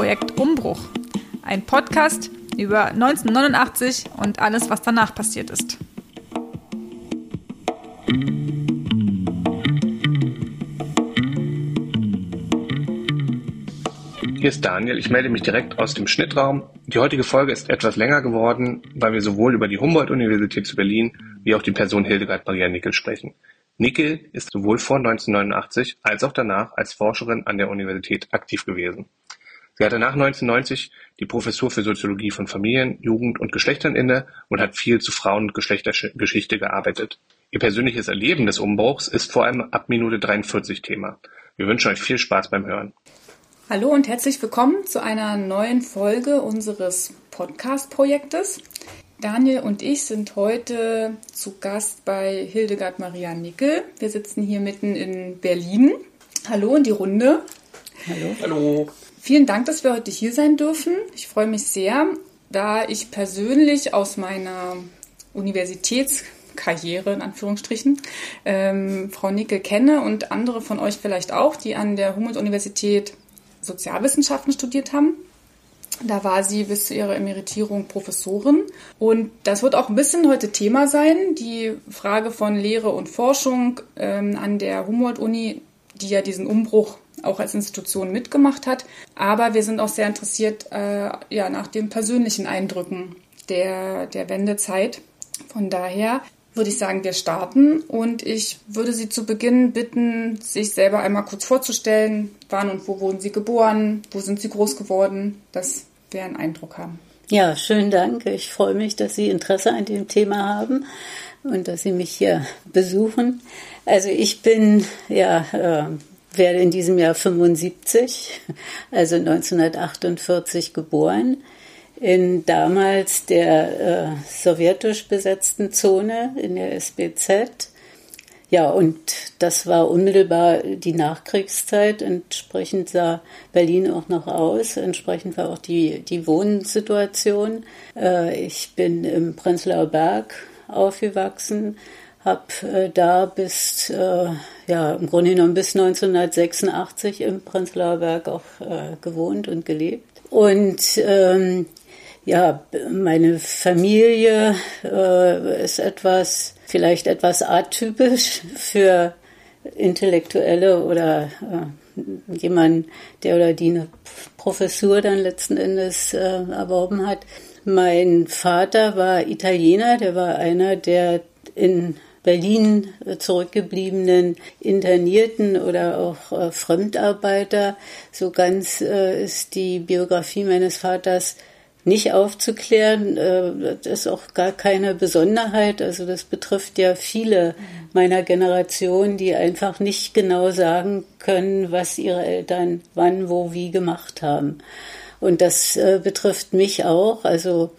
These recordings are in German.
Projekt Umbruch. Ein Podcast über 1989 und alles, was danach passiert ist. Hier ist Daniel, ich melde mich direkt aus dem Schnittraum. Die heutige Folge ist etwas länger geworden, weil wir sowohl über die Humboldt-Universität zu Berlin wie auch die Person Hildegard Maria Nickel sprechen. Nickel ist sowohl vor 1989 als auch danach als Forscherin an der Universität aktiv gewesen. Sie hatte nach 1990 die Professur für Soziologie von Familien, Jugend und Geschlechtern inne und hat viel zu Frauen- und Geschlechtergeschichte gearbeitet. Ihr persönliches Erleben des Umbruchs ist vor allem ab Minute 43 Thema. Wir wünschen euch viel Spaß beim Hören. Hallo und herzlich willkommen zu einer neuen Folge unseres Podcast-Projektes. Daniel und ich sind heute zu Gast bei Hildegard Maria Nickel. Wir sitzen hier mitten in Berlin. Hallo in die Runde. Hallo. Hallo. Vielen Dank, dass wir heute hier sein dürfen. Ich freue mich sehr, da ich persönlich aus meiner Universitätskarriere in Anführungsstrichen ähm, Frau Nickel kenne und andere von euch vielleicht auch, die an der Humboldt-Universität Sozialwissenschaften studiert haben. Da war sie bis zu ihrer Emeritierung Professorin. Und das wird auch ein bisschen heute Thema sein, die Frage von Lehre und Forschung ähm, an der Humboldt-Uni, die ja diesen Umbruch auch als Institution mitgemacht hat. Aber wir sind auch sehr interessiert äh, ja, nach den persönlichen Eindrücken der, der Wendezeit. Von daher würde ich sagen, wir starten und ich würde Sie zu Beginn bitten, sich selber einmal kurz vorzustellen. Wann und wo wurden Sie geboren? Wo sind Sie groß geworden? Dass wir einen Eindruck haben. Ja, schönen Dank. Ich freue mich, dass Sie Interesse an dem Thema haben und dass Sie mich hier besuchen. Also ich bin ja äh, werde in diesem Jahr 75, also 1948 geboren in damals der äh, sowjetisch besetzten Zone in der SBZ. Ja, und das war unmittelbar die Nachkriegszeit. Entsprechend sah Berlin auch noch aus. Entsprechend war auch die, die Wohnsituation. Äh, ich bin im Prenzlauer Berg aufgewachsen, habe äh, da bis, äh, ja, im Grunde genommen bis 1986 im Prenzlauer Berg auch äh, gewohnt und gelebt. Und ähm, ja, meine Familie äh, ist etwas, vielleicht etwas atypisch für Intellektuelle oder äh, jemand, der oder die eine Professur dann letzten Endes äh, erworben hat. Mein Vater war Italiener, der war einer der in Berlin zurückgebliebenen Internierten oder auch äh, Fremdarbeiter. So ganz äh, ist die Biografie meines Vaters nicht aufzuklären. Äh, das ist auch gar keine Besonderheit. Also das betrifft ja viele meiner Generation, die einfach nicht genau sagen können, was ihre Eltern wann, wo, wie gemacht haben. Und das äh, betrifft mich auch. Also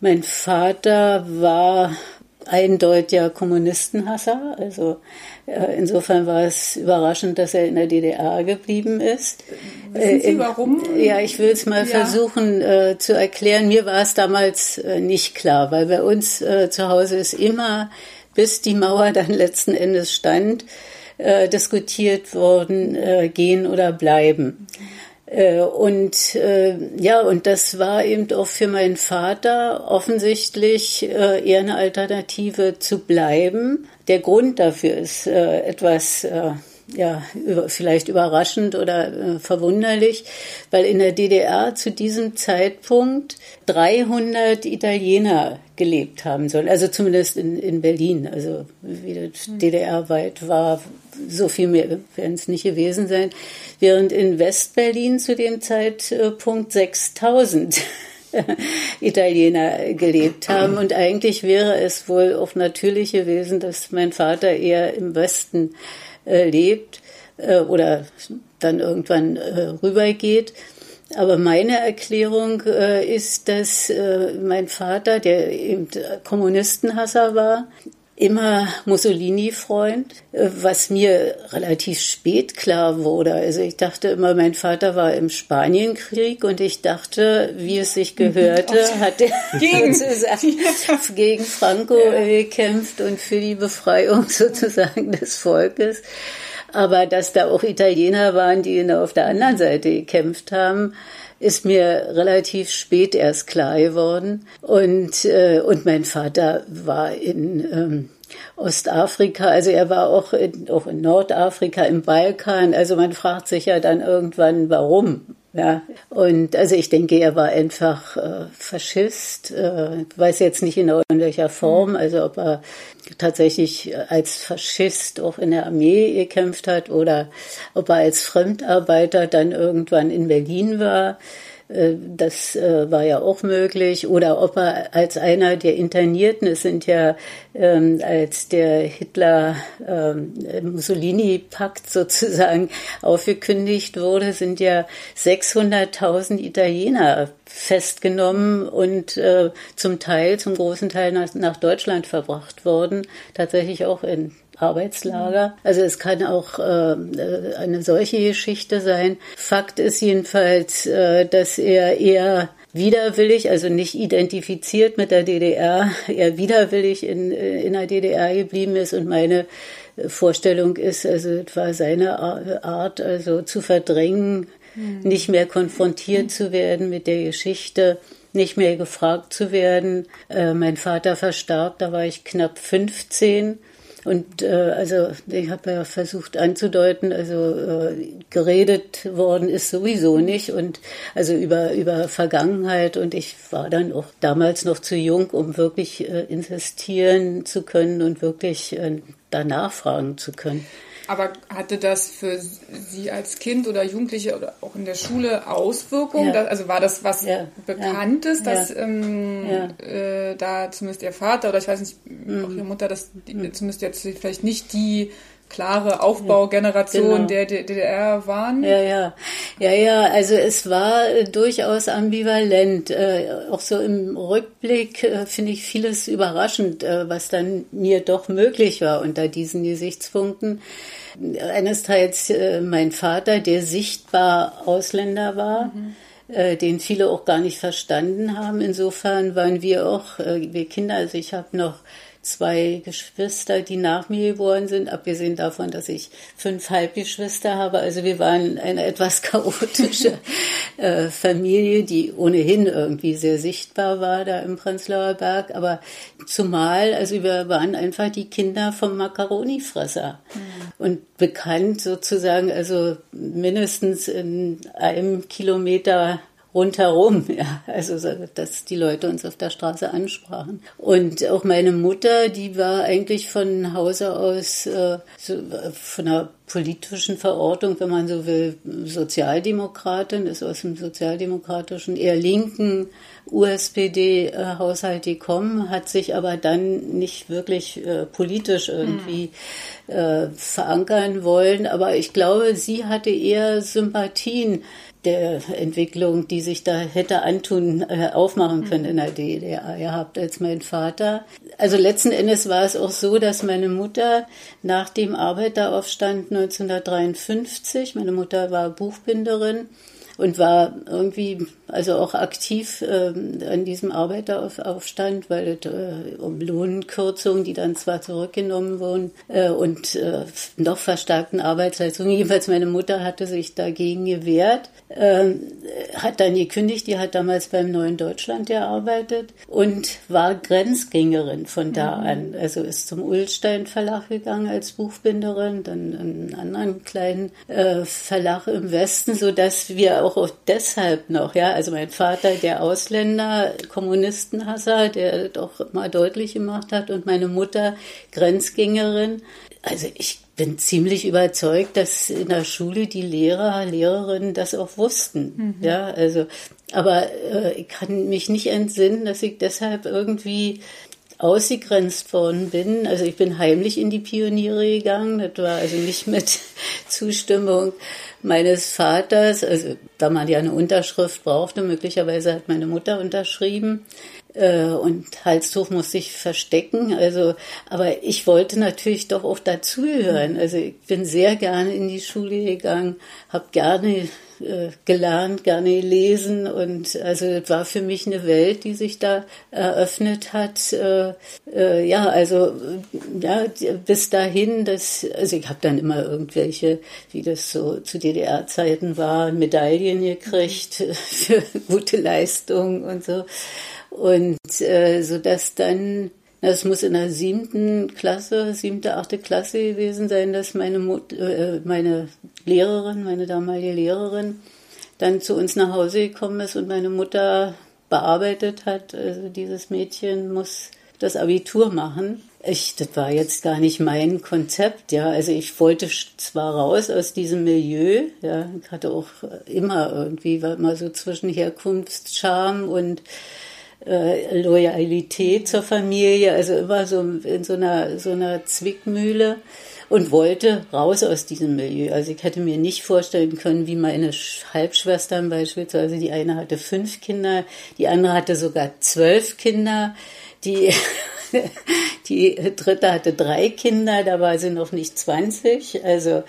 mein Vater war eindeutiger Kommunistenhasser. Also äh, insofern war es überraschend, dass er in der DDR geblieben ist. Wissen Sie äh, warum? Ja, ich will es mal ja. versuchen äh, zu erklären. Mir war es damals äh, nicht klar, weil bei uns äh, zu Hause ist immer, bis die Mauer dann letzten Endes stand, äh, diskutiert worden, gehen oder bleiben. Äh, und äh, ja, und das war eben auch für meinen Vater offensichtlich äh, eher eine Alternative zu bleiben. Der Grund dafür ist äh, etwas äh, ja, über, vielleicht überraschend oder äh, verwunderlich, weil in der DDR zu diesem Zeitpunkt 300 Italiener gelebt haben sollen, also zumindest in, in Berlin, also wie das hm. DDR-weit war, so viel mehr werden es nicht gewesen sein, während in Westberlin zu dem Zeitpunkt 6000 Italiener gelebt haben. Und eigentlich wäre es wohl auch natürlich gewesen, dass mein Vater eher im Westen äh, lebt äh, oder dann irgendwann äh, rübergeht. Aber meine Erklärung ist, dass mein Vater, der eben Kommunistenhasser war, immer Mussolini-Freund, äh, was mir relativ spät klar wurde. Also ich dachte immer, mein Vater war im Spanienkrieg und ich dachte, wie es sich gehörte, hat er gegen, gegen Franco ja. gekämpft und für die Befreiung sozusagen des Volkes. Aber dass da auch Italiener waren, die auf der anderen Seite gekämpft haben, ist mir relativ spät erst klar geworden. Und, äh, und mein Vater war in ähm, Ostafrika, also er war auch in, auch in Nordafrika, im Balkan. Also man fragt sich ja dann irgendwann, warum. Ja, und also ich denke, er war einfach äh, Faschist. Äh, weiß jetzt nicht genau in welcher Form, mhm. also ob er tatsächlich als Faschist auch in der Armee gekämpft hat oder ob er als Fremdarbeiter dann irgendwann in Berlin war. Äh, das äh, war ja auch möglich. Oder ob er als einer der Internierten, es sind ja ähm, als der Hitler-Mussolini-Pakt ähm, sozusagen aufgekündigt wurde, sind ja 600.000 Italiener festgenommen und äh, zum Teil, zum großen Teil nach, nach Deutschland verbracht worden. Tatsächlich auch in Arbeitslager. Also es kann auch äh, eine solche Geschichte sein. Fakt ist jedenfalls, äh, dass er eher widerwillig, also nicht identifiziert mit der DDR, eher widerwillig in, in der DDR geblieben ist und meine Vorstellung ist, also es war seine Art, also zu verdrängen, mhm. nicht mehr konfrontiert zu werden mit der Geschichte, nicht mehr gefragt zu werden. Äh, mein Vater verstarb, da war ich knapp 15 und äh, also ich habe ja versucht anzudeuten, also äh, geredet worden ist sowieso nicht und also über über Vergangenheit und ich war dann auch damals noch zu jung, um wirklich äh, insistieren zu können und wirklich äh, danach fragen zu können. Aber hatte das für Sie als Kind oder Jugendliche oder auch in der Schule Auswirkungen? Ja. Also war das was ja. Bekanntes, ja. dass ähm, äh, da zumindest Ihr Vater oder ich weiß nicht, mhm. auch Ihre Mutter, dass mhm. zumindest jetzt vielleicht nicht die klare Aufbaugeneration genau. der DDR waren? Ja, ja. Ja, ja, also es war äh, durchaus ambivalent. Äh, auch so im Rückblick äh, finde ich vieles überraschend, äh, was dann mir doch möglich war unter diesen Gesichtspunkten. Eines Teils äh, mein Vater, der sichtbar Ausländer war. Mhm äh, den viele auch gar nicht verstanden haben. Insofern waren wir auch, wir Kinder, also ich habe noch zwei Geschwister, die nach mir geboren sind, abgesehen davon, dass ich fünf Halbgeschwister habe. Also wir waren eine etwas chaotische äh, Familie, die ohnehin irgendwie sehr sichtbar war da im Prenzlauer Berg. Aber zumal, also wir waren einfach die Kinder vom Makaronifresser mhm. und bekannt sozusagen, also mindestens in einem Kilometer rundherum, ja, also dass die Leute uns auf der Straße ansprachen. Und auch meine Mutter, die war eigentlich von Hause aus äh, so, von einer politischen Verortung, wenn man so will, Sozialdemokratin, ist aus dem sozialdemokratischen, eher linken USPD-Haushalt gekommen, hat sich aber dann nicht wirklich äh, politisch irgendwie hm. äh, verankern wollen. Aber ich glaube, sie hatte eher Sympathien der Entwicklung, die sich da hätte antun, äh, aufmachen können in der DDR gehabt als mein Vater. Also letzten Endes war es auch so, dass meine Mutter nach dem Arbeiteraufstand 1953, meine Mutter war Buchbinderin, und war irgendwie also auch aktiv äh, an diesem Arbeiteraufstand, weil äh, um Lohnkürzungen, die dann zwar zurückgenommen wurden äh, und äh, noch verstärkten Arbeitsleistungen. Jedenfalls meine Mutter hatte sich dagegen gewehrt, äh, hat dann gekündigt, die hat damals beim Neuen Deutschland gearbeitet und war Grenzgängerin von da mhm. an. Also ist zum Ullstein Verlag gegangen als Buchbinderin, dann einen anderen kleinen äh, Verlag im Westen, so dass wir auch deshalb noch, ja, also mein Vater, der Ausländer, Kommunistenhasser, der doch mal deutlich gemacht hat und meine Mutter Grenzgängerin. Also ich bin ziemlich überzeugt, dass in der Schule die Lehrer, Lehrerinnen das auch wussten. Mhm. Ja, also, aber äh, ich kann mich nicht entsinnen, dass ich deshalb irgendwie ausgegrenzt worden bin. Also ich bin heimlich in die Pioniere gegangen. Das war also nicht mit Zustimmung meines Vaters. Also da man ja eine Unterschrift brauchte, möglicherweise hat meine Mutter unterschrieben. Äh, und Halstuch musste ich verstecken. Also, aber ich wollte natürlich doch auch dazugehören. Also ich bin sehr gerne in die Schule gegangen, habe gerne äh, gelernt, gerne gelesen und also es war für mich eine Welt, die sich da eröffnet hat. Äh, äh, ja, also ja, bis dahin, dass, also ich habe dann immer irgendwelche, wie das so zu DDR-Zeiten war, Medaillen gekriegt für gute Leistung und so. Und äh, so dass dann es muss in der siebten Klasse, siebte, achte Klasse gewesen sein, dass meine, Mut, äh, meine Lehrerin, meine damalige Lehrerin, dann zu uns nach Hause gekommen ist und meine Mutter bearbeitet hat. Also dieses Mädchen muss das Abitur machen. Ich, das war jetzt gar nicht mein Konzept, ja. Also ich wollte zwar raus aus diesem Milieu, ja. Ich hatte auch immer irgendwie, immer so zwischen Herkunftscham und äh, Loyalität zur Familie, also immer so in so einer, so einer Zwickmühle und wollte raus aus diesem Milieu. Also ich hätte mir nicht vorstellen können, wie meine Halbschwestern beispielsweise, die eine hatte fünf Kinder, die andere hatte sogar zwölf Kinder, die, die dritte hatte drei Kinder, da war sie noch nicht zwanzig. Also,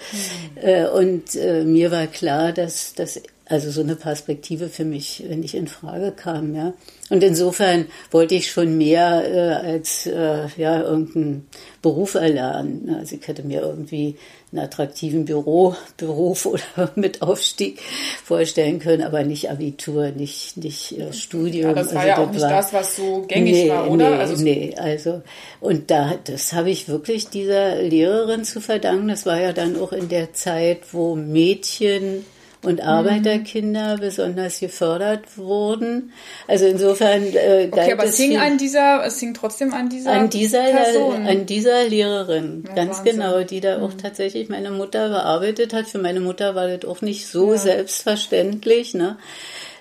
mhm. äh, und äh, mir war klar, dass, dass also so eine Perspektive für mich nicht in Frage kam, ja. Und insofern wollte ich schon mehr äh, als äh, ja irgendeinen Beruf erlernen. Also ich hätte mir irgendwie einen attraktiven Büroberuf oder mit Aufstieg vorstellen können, aber nicht Abitur, nicht nicht äh, Studium. Ja, das war also, ja auch nicht war, das, was so gängig nee, war, oder? Nee, also, nee, also und da das habe ich wirklich dieser Lehrerin zu verdanken. Das war ja dann auch in der Zeit, wo Mädchen und Arbeiterkinder mhm. besonders gefördert wurden. Also insofern äh, okay, aber es hing an dieser, es hing trotzdem an dieser an dieser Person. an dieser Lehrerin, ja, ganz Wahnsinn. genau, die da mhm. auch tatsächlich meine Mutter bearbeitet hat. Für meine Mutter war das auch nicht so ja. selbstverständlich, ne?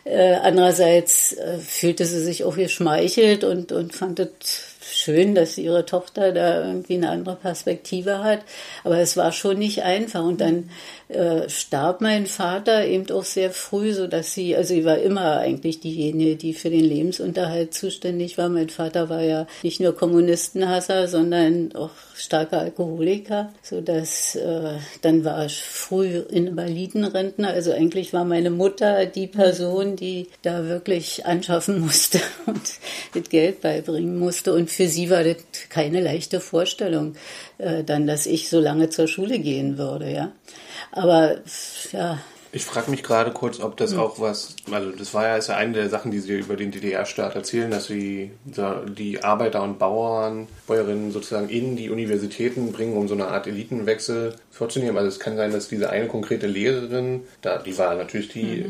Äh, andererseits äh, fühlte sie sich auch geschmeichelt und, und fand es schön, dass ihre Tochter da irgendwie eine andere Perspektive hat. Aber es war schon nicht einfach. Und dann äh, starb mein Vater eben auch sehr früh, so dass sie, also sie war immer eigentlich diejenige, die für den Lebensunterhalt zuständig war. Mein Vater war ja nicht nur Kommunistenhasser, sondern auch starker Alkoholiker, so dass äh, dann war ich früh Invalidenrentner. Also eigentlich war meine Mutter die Person, die da wirklich anschaffen musste und das Geld beibringen musste. Und für sie war das keine leichte Vorstellung, äh, dann, dass ich so lange zur Schule gehen würde, ja. Aber ja. Ich frage mich gerade kurz, ob das hm. auch was, also das war ja, ist ja eine der Sachen, die Sie über den DDR-Staat erzählen, dass Sie die Arbeiter und Bauern, Bäuerinnen sozusagen in die Universitäten bringen, um so eine Art Elitenwechsel vorzunehmen. Also es kann sein, dass diese eine konkrete Lehrerin, da, die war natürlich die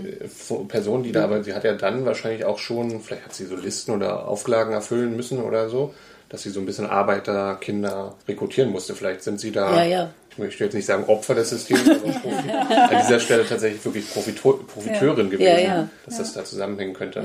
mhm. Person, die da, aber sie hat ja dann wahrscheinlich auch schon, vielleicht hat sie so Listen oder Auflagen erfüllen müssen oder so dass sie so ein bisschen Arbeiterkinder rekrutieren musste. Vielleicht sind sie da ja, ja ich möchte jetzt nicht sagen Opfer des Systems, aber Profi, an dieser Stelle tatsächlich wirklich Profitor, Profiteurin ja. gewesen, ja, ja. dass das da zusammenhängen könnte.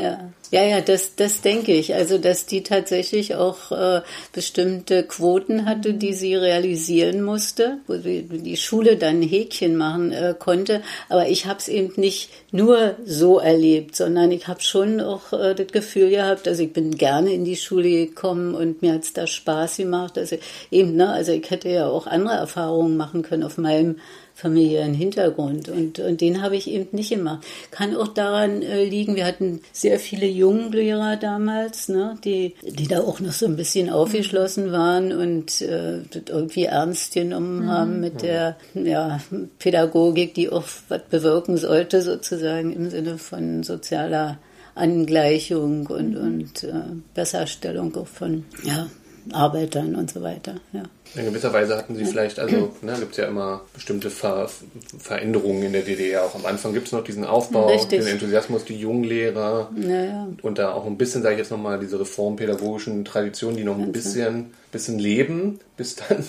Ja, ja, das, das denke ich. Also, dass die tatsächlich auch äh, bestimmte Quoten hatte, die sie realisieren musste, wo sie die Schule dann ein Häkchen machen äh, konnte. Aber ich habe es eben nicht nur so erlebt, sondern ich habe schon auch äh, das Gefühl gehabt, also ich bin gerne in die Schule gekommen und mir hat es da Spaß gemacht. Also eben, ne, also ich hätte ja auch andere Erfahrungen machen können auf meinem familiären Hintergrund. Und, und den habe ich eben nicht gemacht. Kann auch daran äh, liegen, wir hatten sehr viele Junglehrer damals, ne, die, die da auch noch so ein bisschen aufgeschlossen waren und äh, irgendwie ernst genommen mhm. haben mit der ja, Pädagogik, die auch was bewirken sollte, sozusagen im Sinne von sozialer Angleichung und, mhm. und äh, Besserstellung auch von ja, Arbeitern und so weiter. Ja. In gewisser Weise hatten sie vielleicht, also ne, gibt es ja immer bestimmte Ver Veränderungen in der DDR. Auch am Anfang gibt es noch diesen Aufbau, Richtig. den Enthusiasmus, die Junglehrer ja, ja. und da auch ein bisschen, sage ich jetzt nochmal, diese reformpädagogischen Traditionen, die noch ein bisschen, bisschen leben, bis dann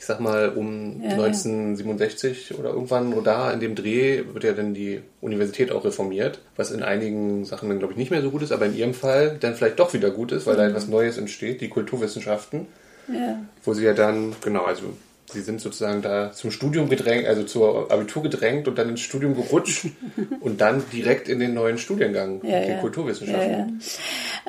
ich sag mal, um ja, 1967 ja. oder irgendwann oder da in dem Dreh wird ja dann die Universität auch reformiert, was in einigen Sachen dann, glaube ich, nicht mehr so gut ist, aber in ihrem Fall dann vielleicht doch wieder gut ist, weil mhm. da etwas Neues entsteht, die Kulturwissenschaften, ja. wo sie ja dann, genau, also sie sind sozusagen da zum Studium gedrängt, also zur Abitur gedrängt und dann ins Studium gerutscht und dann direkt in den neuen Studiengang, ja, den. Kulturwissenschaften.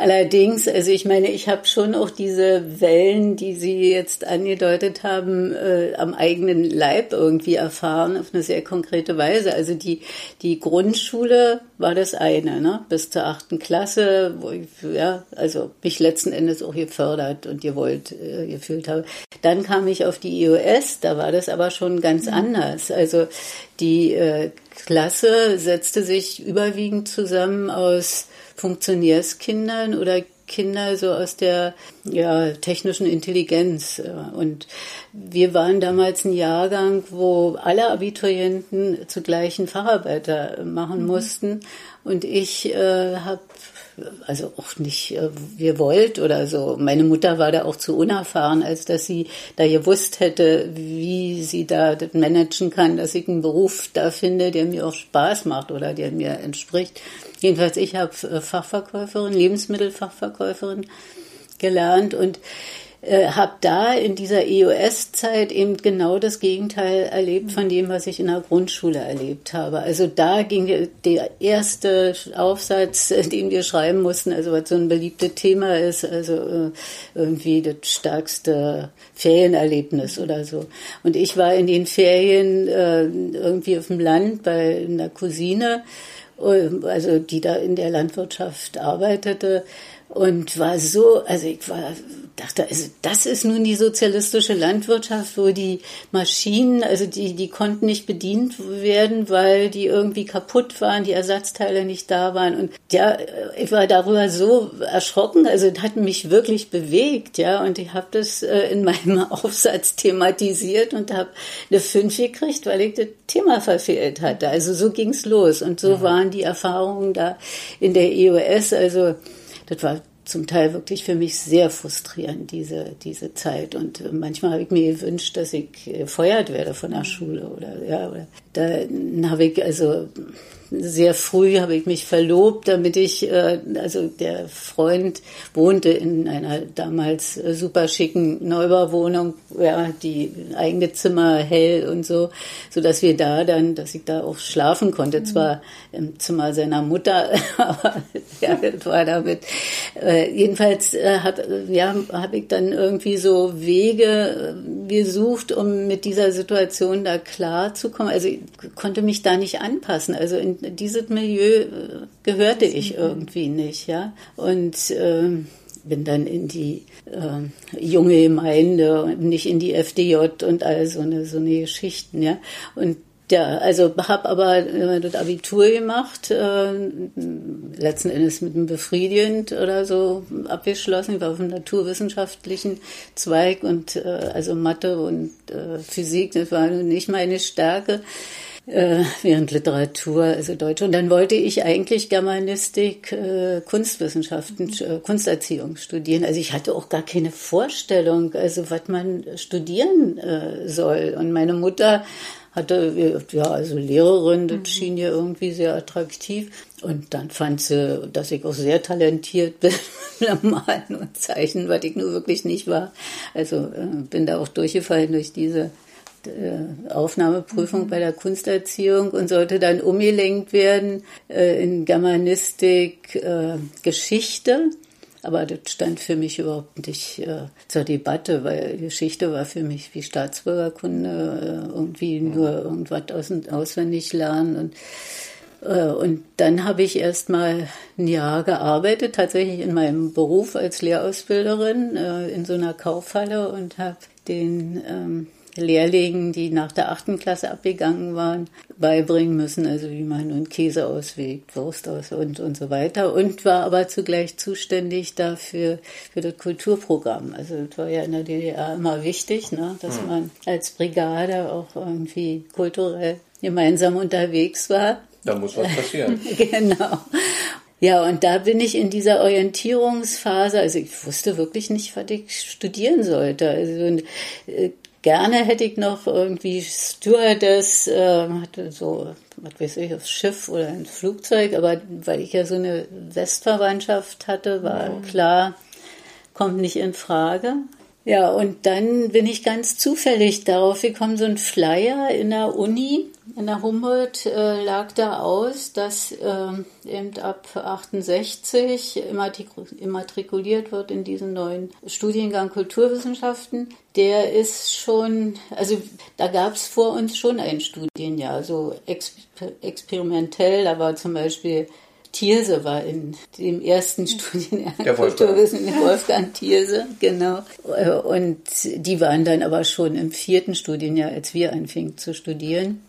Allerdings, also ich meine, ich habe schon auch diese Wellen, die Sie jetzt angedeutet haben, äh, am eigenen Leib irgendwie erfahren, auf eine sehr konkrete Weise. Also die, die Grundschule war das eine, ne? bis zur achten Klasse, wo ich, ja, also mich letzten Endes auch gefördert und gewollt, äh, gefühlt habe. Dann kam ich auf die IOS, da war das aber schon ganz mhm. anders. Also die äh, Klasse setzte sich überwiegend zusammen aus Funktionärskindern oder Kinder so aus der ja, technischen Intelligenz. Und wir waren damals ein Jahrgang, wo alle Abiturienten zugleich einen Facharbeiter machen mhm. mussten. Und ich äh, habe also auch nicht äh, gewollt oder so. Meine Mutter war da auch zu unerfahren, als dass sie da gewusst hätte, wie sie da das managen kann, dass ich einen Beruf da finde, der mir auch Spaß macht oder der mir entspricht. Jedenfalls, ich habe äh, Fachverkäuferin, Lebensmittelfachverkäuferin gelernt und äh, habe da in dieser EOS-Zeit eben genau das Gegenteil erlebt von dem, was ich in der Grundschule erlebt habe. Also da ging der erste Aufsatz, äh, den wir schreiben mussten, also was so ein beliebtes Thema ist, also äh, irgendwie das stärkste Ferienerlebnis oder so. Und ich war in den Ferien äh, irgendwie auf dem Land bei einer Cousine, also die da in der Landwirtschaft arbeitete und war so, also ich war, dachte, also das ist nun die sozialistische Landwirtschaft, wo die Maschinen, also die, die konnten nicht bedient werden, weil die irgendwie kaputt waren, die Ersatzteile nicht da waren. Und ja, ich war darüber so erschrocken, also es hat mich wirklich bewegt, ja, und ich habe das äh, in meinem Aufsatz thematisiert und habe eine 5 gekriegt, weil ich das Thema verfehlt hatte. Also so ging's los und so mhm. waren die Erfahrungen da in der EOS, also das war zum Teil wirklich für mich sehr frustrierend, diese, diese Zeit. Und manchmal habe ich mir gewünscht, dass ich gefeuert werde von der Schule oder, ja, oder da habe ich also sehr früh habe ich mich verlobt, damit ich, äh, also der Freund wohnte in einer damals äh, super schicken Neubauwohnung, ja, die eigene Zimmer hell und so, so dass wir da dann, dass ich da auch schlafen konnte, mhm. zwar im Zimmer seiner Mutter, aber ja, das war damit. Äh, jedenfalls äh, hat, ja, habe ich dann irgendwie so Wege äh, gesucht, um mit dieser Situation da klarzukommen. Also ich konnte mich da nicht anpassen. Also in dieses Milieu äh, gehörte ich irgendwie nicht, ja. Und äh, bin dann in die äh, junge Gemeinde und nicht in die FDJ und all so eine, so eine Geschichten, ja. Und ja, also habe aber äh, das Abitur gemacht, äh, letzten Endes mit einem befriedigend oder so abgeschlossen. Ich war auf dem naturwissenschaftlichen Zweig und äh, also Mathe und äh, Physik, das war nicht meine Stärke äh, während Literatur, also Deutsch. Und dann wollte ich eigentlich Germanistik, äh, Kunstwissenschaften, äh, Kunsterziehung studieren. Also ich hatte auch gar keine Vorstellung, also was man studieren äh, soll. Und meine Mutter hatte, ja, also Lehrerin, das mhm. schien ihr irgendwie sehr attraktiv. Und dann fand sie, dass ich auch sehr talentiert bin mit Malen und Zeichnen, was ich nur wirklich nicht war. Also äh, bin da auch durchgefallen durch diese äh, Aufnahmeprüfung mhm. bei der Kunsterziehung und sollte dann umgelenkt werden äh, in Germanistik, äh, Geschichte. Aber das stand für mich überhaupt nicht äh, zur Debatte, weil Geschichte war für mich wie Staatsbürgerkunde, äh, irgendwie nur irgendwas aus, auswendig lernen. Und, äh, und dann habe ich erst mal ein Jahr gearbeitet, tatsächlich in meinem Beruf als Lehrausbilderin in so einer Kaufhalle und habe den ähm, Lehrlingen, die nach der achten Klasse abgegangen waren, beibringen müssen, also wie man nun Käse auswegt, Wurst aus und, und so weiter. Und war aber zugleich zuständig dafür, für das Kulturprogramm. Also das war ja in der DDR immer wichtig, ne, dass hm. man als Brigade auch irgendwie kulturell gemeinsam unterwegs war. Da muss was passieren. genau. Ja, und da bin ich in dieser Orientierungsphase, also ich wusste wirklich nicht, was ich studieren sollte. Also äh, Gerne hätte ich noch irgendwie Stewardess, äh, hatte so, was weiß ich, aufs Schiff oder ein Flugzeug, aber weil ich ja so eine Westverwandtschaft hatte, war mhm. klar, kommt nicht in Frage. Ja, und dann bin ich ganz zufällig darauf gekommen, so ein Flyer in der Uni, in der Humboldt äh, lag da aus, dass äh, eben ab 68 immatrikuliert wird in diesen neuen Studiengang Kulturwissenschaften. Der ist schon, also da gab es vor uns schon ein Studienjahr, so exper experimentell, da war zum Beispiel Thierse war in dem ersten Studienjahr der Wolfgang Thierse, genau. Und die waren dann aber schon im vierten Studienjahr, als wir anfingen zu studieren.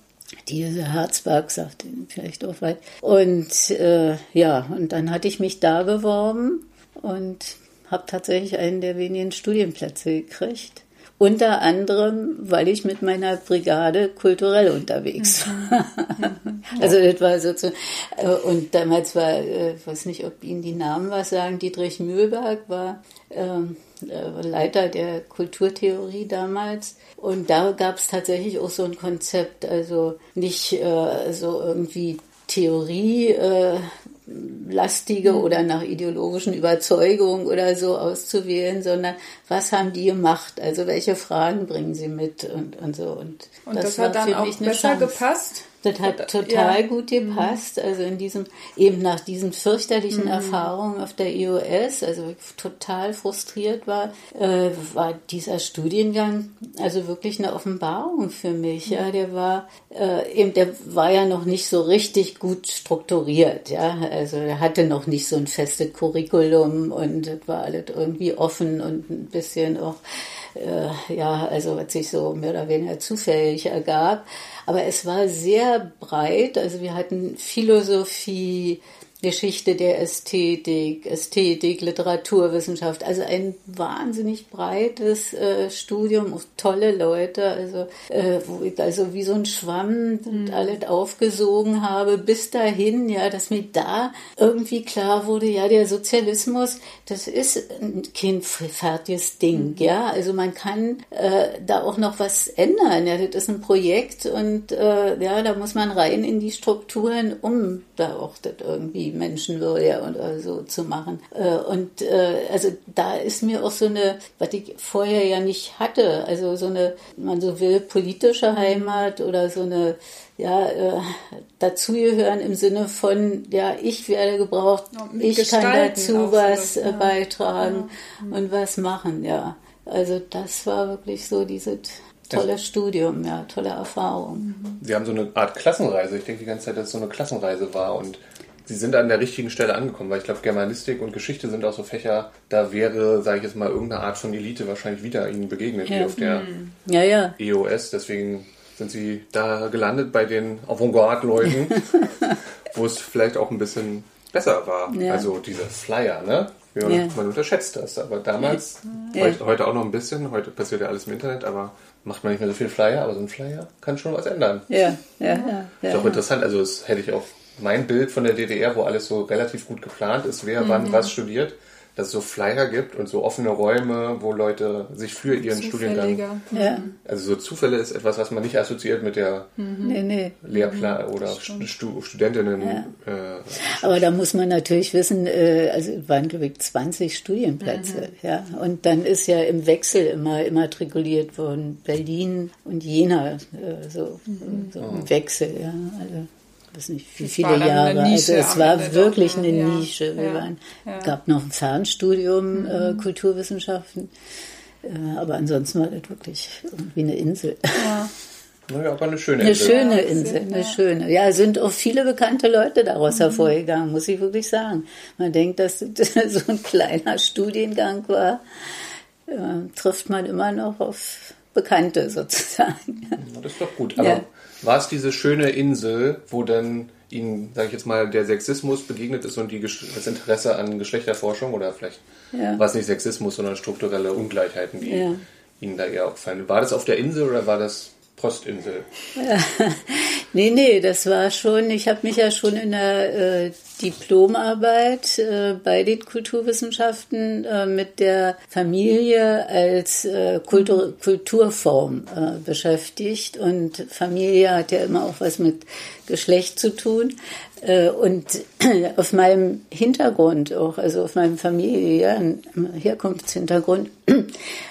Thierse Herzberg sagte vielleicht auch weit. Und äh, ja, und dann hatte ich mich da beworben und habe tatsächlich einen der wenigen Studienplätze gekriegt. Unter anderem, weil ich mit meiner Brigade kulturell unterwegs mhm. war. also das war sozusagen, äh, und damals war, äh, ich weiß nicht, ob Ihnen die Namen was sagen, Dietrich Mühlberg war ähm, äh, Leiter der Kulturtheorie damals. Und da gab es tatsächlich auch so ein Konzept, also nicht äh, so irgendwie Theorie äh, lastige mhm. oder nach ideologischen Überzeugungen oder so auszuwählen, sondern was haben die gemacht? Also welche Fragen bringen sie mit und, und so. Und, und das, das hat dann auch besser Chance. gepasst? Das hat total ja. gut gepasst. Mhm. Also in diesem, eben nach diesen fürchterlichen mhm. Erfahrungen auf der IOS, also total frustriert war, äh, war dieser Studiengang also wirklich eine Offenbarung für mich. Mhm. Ja, der war äh, eben, der war ja noch nicht so richtig gut strukturiert. Ja, also er hatte noch nicht so ein festes Curriculum und es war alles irgendwie offen und ein bisschen auch äh, ja, also was sich so mehr oder weniger zufällig ergab. Aber es war sehr breit. Also wir hatten Philosophie, Geschichte der Ästhetik, Ästhetik, Literaturwissenschaft, also ein wahnsinnig breites äh, Studium, tolle Leute, also äh, wo ich also wie so ein Schwamm mhm. alles aufgesogen habe, bis dahin, ja, dass mir da irgendwie klar wurde, ja, der Sozialismus, das ist kein fertiges Ding, mhm. ja, also man kann äh, da auch noch was ändern, ja, das ist ein Projekt und äh, ja, da muss man rein in die Strukturen, um das irgendwie Menschenwürde und so zu machen. Äh, und äh, also da ist mir auch so eine, was ich vorher ja nicht hatte, also so eine, man so will, politische Heimat oder so eine ja, äh, dazugehören im Sinne von, ja, ich werde gebraucht, ich kann dazu was ja. beitragen ja. und was machen, ja. Also das war wirklich so diese tolles Studium, ja, tolle Erfahrung. Sie haben so eine Art Klassenreise. Ich denke die ganze Zeit, dass es so eine Klassenreise war und Sie sind an der richtigen Stelle angekommen, weil ich glaube, Germanistik und Geschichte sind auch so Fächer, da wäre, sage ich jetzt mal, irgendeine Art von Elite wahrscheinlich wieder Ihnen begegnet, ja. wie auf der ja, ja. EOS. Deswegen sind Sie da gelandet bei den Avantgarde-Leuten, wo es vielleicht auch ein bisschen besser war. Also diese Flyer, ne? Ja, Man unterschätzt das, aber damals, heute, heute auch noch ein bisschen, heute passiert ja alles im Internet, aber macht man nicht mehr so viel Flyer, aber so ein Flyer kann schon was ändern. Ja, ja, ja. Ist auch interessant, also das hätte ich auch mein Bild von der DDR, wo alles so relativ gut geplant ist, wer mhm. wann was studiert, dass es so Flyer gibt und so offene Räume, wo Leute sich für ihren Studiengang. Ja. Also so Zufälle ist etwas, was man nicht assoziiert mit der mhm. nee, nee. Lehrplan mhm. oder Stu Studentinnen. Ja. Äh, Aber da muss man natürlich wissen, äh, also waren glaube ich 20 Studienplätze, mhm. ja. Und dann ist ja im Wechsel immer immatrikuliert worden Berlin und Jena, äh, so, mhm. so im Wechsel, ja. Also weiß nicht, wie es viele Jahre. Also es war wirklich eine ja. Nische. Wir ja. waren, ja. gab noch ein Fernstudium äh, mhm. äh, Kulturwissenschaften, äh, aber ansonsten war das wirklich irgendwie eine Insel. Ja. Naja, aber eine schöne Insel. Eine schöne Insel, eine schöne. Ja, sind auch viele bekannte Leute daraus mhm. hervorgegangen, muss ich wirklich sagen. Man denkt, dass das so ein kleiner Studiengang war, äh, trifft man immer noch auf Bekannte sozusagen. Das ist doch gut. Aber war es diese schöne Insel, wo dann Ihnen, sage ich jetzt mal, der Sexismus begegnet ist und die, das Interesse an Geschlechterforschung oder vielleicht ja. war es nicht Sexismus, sondern strukturelle Ungleichheiten, die ja. Ihnen da eher auffallen. War das auf der Insel oder war das Postinsel? nee, nee, das war schon, ich habe mich ja schon in der äh, Diplomarbeit äh, bei den Kulturwissenschaften äh, mit der Familie als äh, Kultur, Kulturform äh, beschäftigt. Und Familie hat ja immer auch was mit Geschlecht zu tun. Äh, und auf meinem Hintergrund auch, also auf meinem familiären Herkunftshintergrund,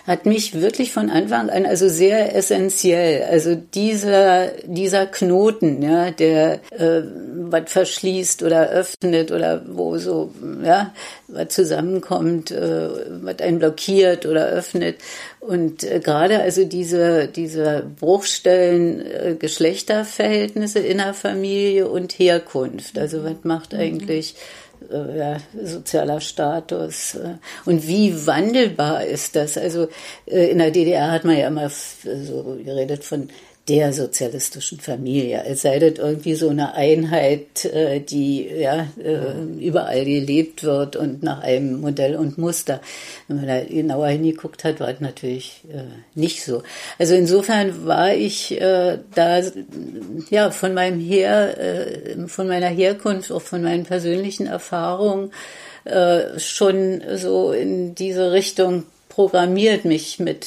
hat mich wirklich von Anfang an also sehr essentiell. Also dieser dieser Knoten, ja, der äh, was verschließt oder öffnet oder wo so ja was zusammenkommt, äh, was einen blockiert oder öffnet. Und äh, gerade also diese diese Bruchstellen äh, Geschlechterverhältnisse innerfamilie und Herkunft. Also was macht mhm. Äh, sozialer Status. Äh, und wie wandelbar ist das? Also äh, in der DDR hat man ja immer so geredet von der sozialistischen Familie. Es sei denn irgendwie so eine Einheit, äh, die ja äh, überall gelebt wird und nach einem Modell und Muster. Wenn man da genauer hingeguckt hat, war es natürlich äh, nicht so. Also insofern war ich da ja von meinem Her, von meiner Herkunft, auch von meinen persönlichen Erfahrungen schon so in diese Richtung programmiert, mich mit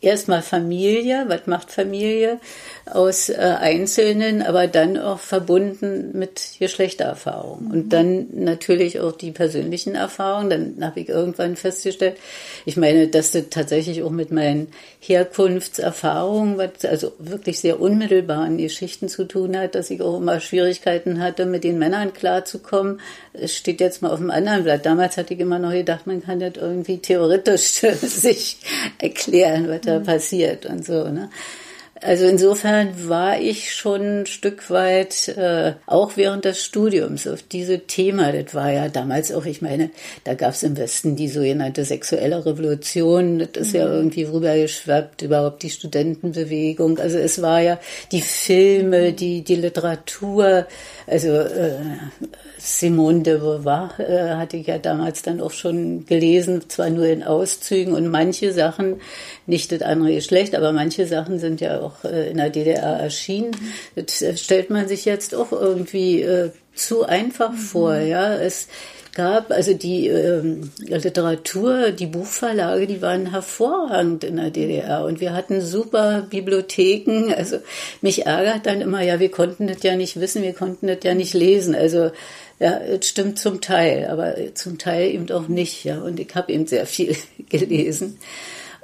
erstmal Familie, was macht Familie aus äh, Einzelnen, aber dann auch verbunden mit Geschlechtererfahrungen. Und dann natürlich auch die persönlichen Erfahrungen. Dann habe ich irgendwann festgestellt, ich meine, dass das tatsächlich auch mit meinen Herkunftserfahrungen, was also wirklich sehr unmittelbaren Geschichten zu tun hat, dass ich auch immer Schwierigkeiten hatte, mit den Männern klarzukommen. Es steht jetzt mal auf dem anderen Blatt. Damals hatte ich immer noch gedacht, man kann das irgendwie theoretisch sich erklären, was da passiert und so. Ne? Also insofern war ich schon ein Stück weit äh, auch während des Studiums auf diese Thema. Das war ja damals auch, ich meine, da gab es im Westen die sogenannte sexuelle Revolution. Das ist mhm. ja irgendwie rübergeschwappt, überhaupt die Studentenbewegung. Also es war ja die Filme, die, die Literatur, also äh, Simone de Beauvoir äh, hatte ich ja damals dann auch schon gelesen, zwar nur in Auszügen und manche Sachen, nicht das andere Geschlecht, aber manche Sachen sind ja auch äh, in der DDR erschienen. Das äh, stellt man sich jetzt auch irgendwie äh, zu einfach mhm. vor, ja. Es gab, also die ähm, Literatur, die Buchverlage, die waren hervorragend in der DDR und wir hatten super Bibliotheken. Also mich ärgert dann immer, ja, wir konnten das ja nicht wissen, wir konnten das ja nicht lesen. Also ja, es stimmt zum Teil, aber zum Teil eben auch nicht. Ja, und ich habe eben sehr viel gelesen.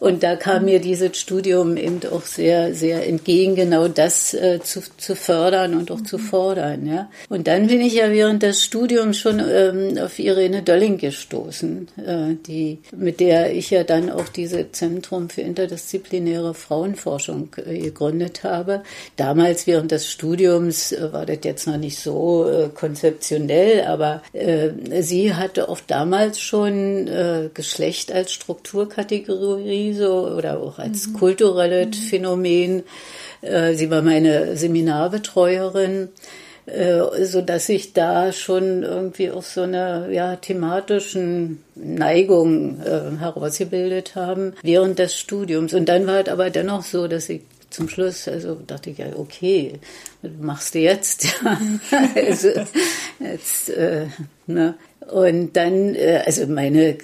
Und da kam mir dieses Studium eben auch sehr, sehr entgegen, genau das äh, zu, zu fördern und auch zu fordern. Ja. Und dann bin ich ja während des Studiums schon ähm, auf Irene Dölling gestoßen, äh, die, mit der ich ja dann auch dieses Zentrum für interdisziplinäre Frauenforschung äh, gegründet habe. Damals während des Studiums äh, war das jetzt noch nicht so äh, konzeptionell, aber äh, sie hatte auch damals schon Geschlecht als Strukturkategorie so oder auch als mhm. kulturelles mhm. Phänomen. Äh, sie war meine Seminarbetreuerin, äh, so dass ich da schon irgendwie auch so eine ja thematischen Neigung äh, herausgebildet haben während des Studiums. Und dann war es aber dennoch so, dass ich zum Schluss, also dachte ich ja, okay, was machst du jetzt? also, jetzt äh, ne? Und dann, äh, also meine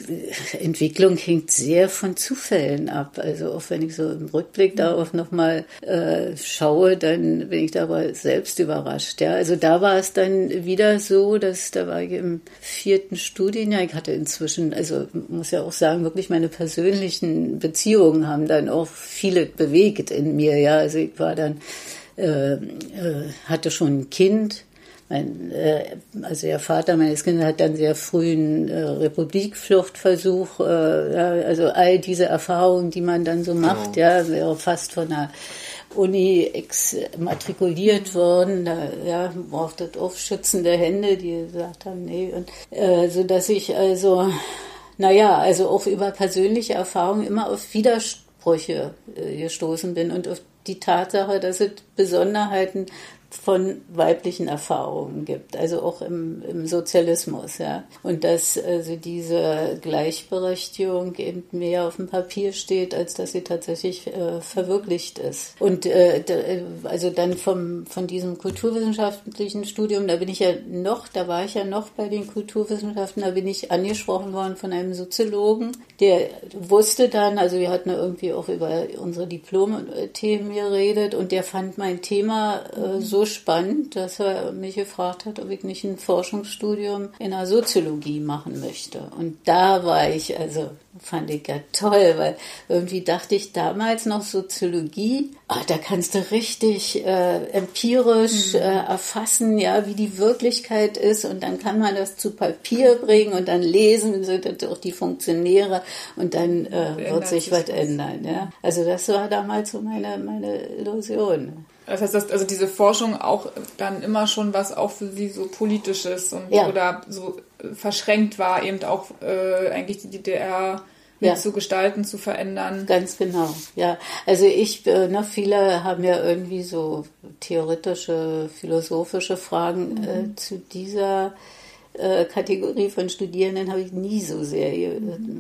Entwicklung hängt sehr von Zufällen ab. Also auch wenn ich so im Rückblick darauf nochmal äh, schaue, dann bin ich dabei selbst überrascht. Ja, also da war es dann wieder so, dass da war ich im vierten Studienjahr. Ich hatte inzwischen, also muss ja auch sagen, wirklich meine persönlichen Beziehungen haben dann auch viele bewegt in mir. Ja, also ich war dann äh, äh, hatte schon ein Kind mein, äh, also der Vater meines Kindes hat dann sehr frühen äh, Republikfluchtversuch, äh, ja, also all diese Erfahrungen, die man dann so macht, genau. ja, wäre fast von der Uni exmatrikuliert worden, da ja, brauchte auch schützende Hände, die gesagt haben, nee, und äh, so dass ich also, naja, also auch über persönliche Erfahrungen immer auf Widersprüche äh, gestoßen bin und auf die Tatsache, dass es Besonderheiten von weiblichen Erfahrungen gibt, also auch im, im Sozialismus, ja. Und dass also diese Gleichberechtigung eben mehr auf dem Papier steht, als dass sie tatsächlich äh, verwirklicht ist. Und äh, also dann vom, von diesem kulturwissenschaftlichen Studium, da bin ich ja noch, da war ich ja noch bei den Kulturwissenschaften, da bin ich angesprochen worden von einem Soziologen, der wusste dann, also wir hatten irgendwie auch über unsere Diplom-Themen geredet und der fand mein Thema äh, so so spannend, dass er mich gefragt hat, ob ich nicht ein Forschungsstudium in der Soziologie machen möchte. Und da war ich, also fand ich ja toll, weil irgendwie dachte ich damals noch Soziologie, oh, da kannst du richtig äh, empirisch mhm. äh, erfassen, ja, wie die Wirklichkeit ist und dann kann man das zu Papier bringen und dann lesen, sind auch die Funktionäre und dann äh, wird sich was ändern, ja. Also das war damals so meine, meine Illusion. Das heißt, dass also diese Forschung auch dann immer schon was auch für sie so politisches und ja. oder so verschränkt war, eben auch äh, eigentlich die DDR ja. zu gestalten, zu verändern. Ganz genau, ja. Also ich, äh, ne, viele haben ja irgendwie so theoretische, philosophische Fragen mhm. äh, zu dieser äh, Kategorie von Studierenden habe ich nie so sehr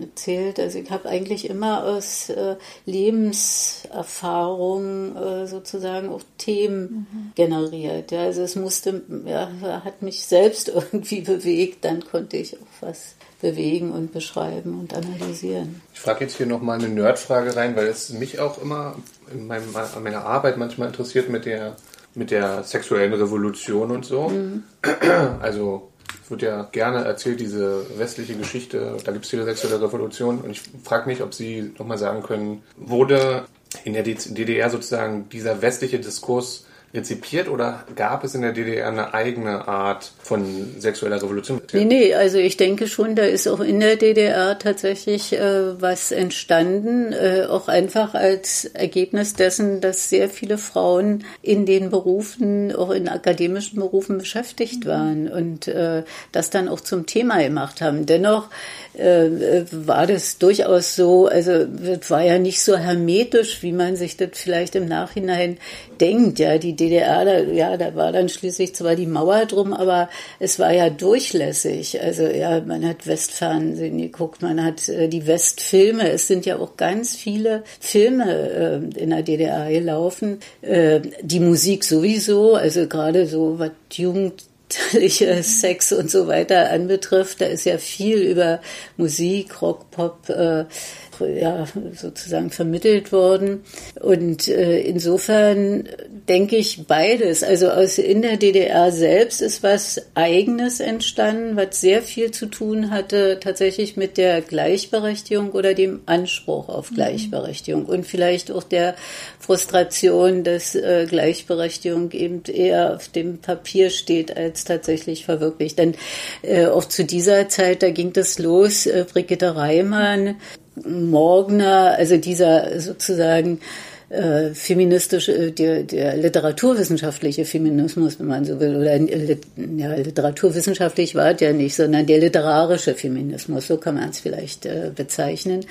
erzählt. Also ich habe eigentlich immer aus äh, Lebenserfahrung äh, sozusagen auch Themen mhm. generiert. Ja, also es musste, ja, hat mich selbst irgendwie bewegt, dann konnte ich auch was bewegen und beschreiben und analysieren. Ich frage jetzt hier nochmal eine Nerdfrage rein, weil es mich auch immer in meinem, meiner Arbeit manchmal interessiert mit der, mit der sexuellen Revolution und so. Mhm. Also wird ja gerne erzählt, diese westliche Geschichte, da gibt es viele sexuelle Revolution. Und ich frage mich, ob Sie nochmal sagen können, wurde in der DDR sozusagen dieser westliche Diskurs rezipiert oder gab es in der DDR eine eigene Art von sexueller Revolution? Nee, nee, also ich denke schon, da ist auch in der DDR tatsächlich äh, was entstanden, äh, auch einfach als Ergebnis dessen, dass sehr viele Frauen in den Berufen, auch in akademischen Berufen beschäftigt waren und äh, das dann auch zum Thema gemacht haben. Dennoch äh, war das durchaus so, also es war ja nicht so hermetisch, wie man sich das vielleicht im Nachhinein denkt. Ja, die DDR, da, ja, da war dann schließlich zwar die Mauer drum, aber es war ja durchlässig. Also ja, man hat Westfernsehen geguckt, man hat äh, die Westfilme. Es sind ja auch ganz viele Filme äh, in der DDR gelaufen. Äh, die Musik sowieso, also gerade so was Jugend Sex und so weiter anbetrifft, da ist ja viel über Musik, Rock, Pop, äh, ja, sozusagen vermittelt worden. Und äh, insofern denke ich beides. Also aus, in der DDR selbst ist was Eigenes entstanden, was sehr viel zu tun hatte tatsächlich mit der Gleichberechtigung oder dem Anspruch auf mhm. Gleichberechtigung und vielleicht auch der Frustration, dass äh, Gleichberechtigung eben eher auf dem Papier steht als tatsächlich verwirklicht. Denn äh, auch zu dieser Zeit, da ging das los, äh, Brigitte Reimann, Morgner, also dieser sozusagen äh, feministische, äh, der, der literaturwissenschaftliche Feminismus, wenn man so will, oder äh, ja, literaturwissenschaftlich war es ja nicht, sondern der literarische Feminismus, so kann man es vielleicht äh, bezeichnen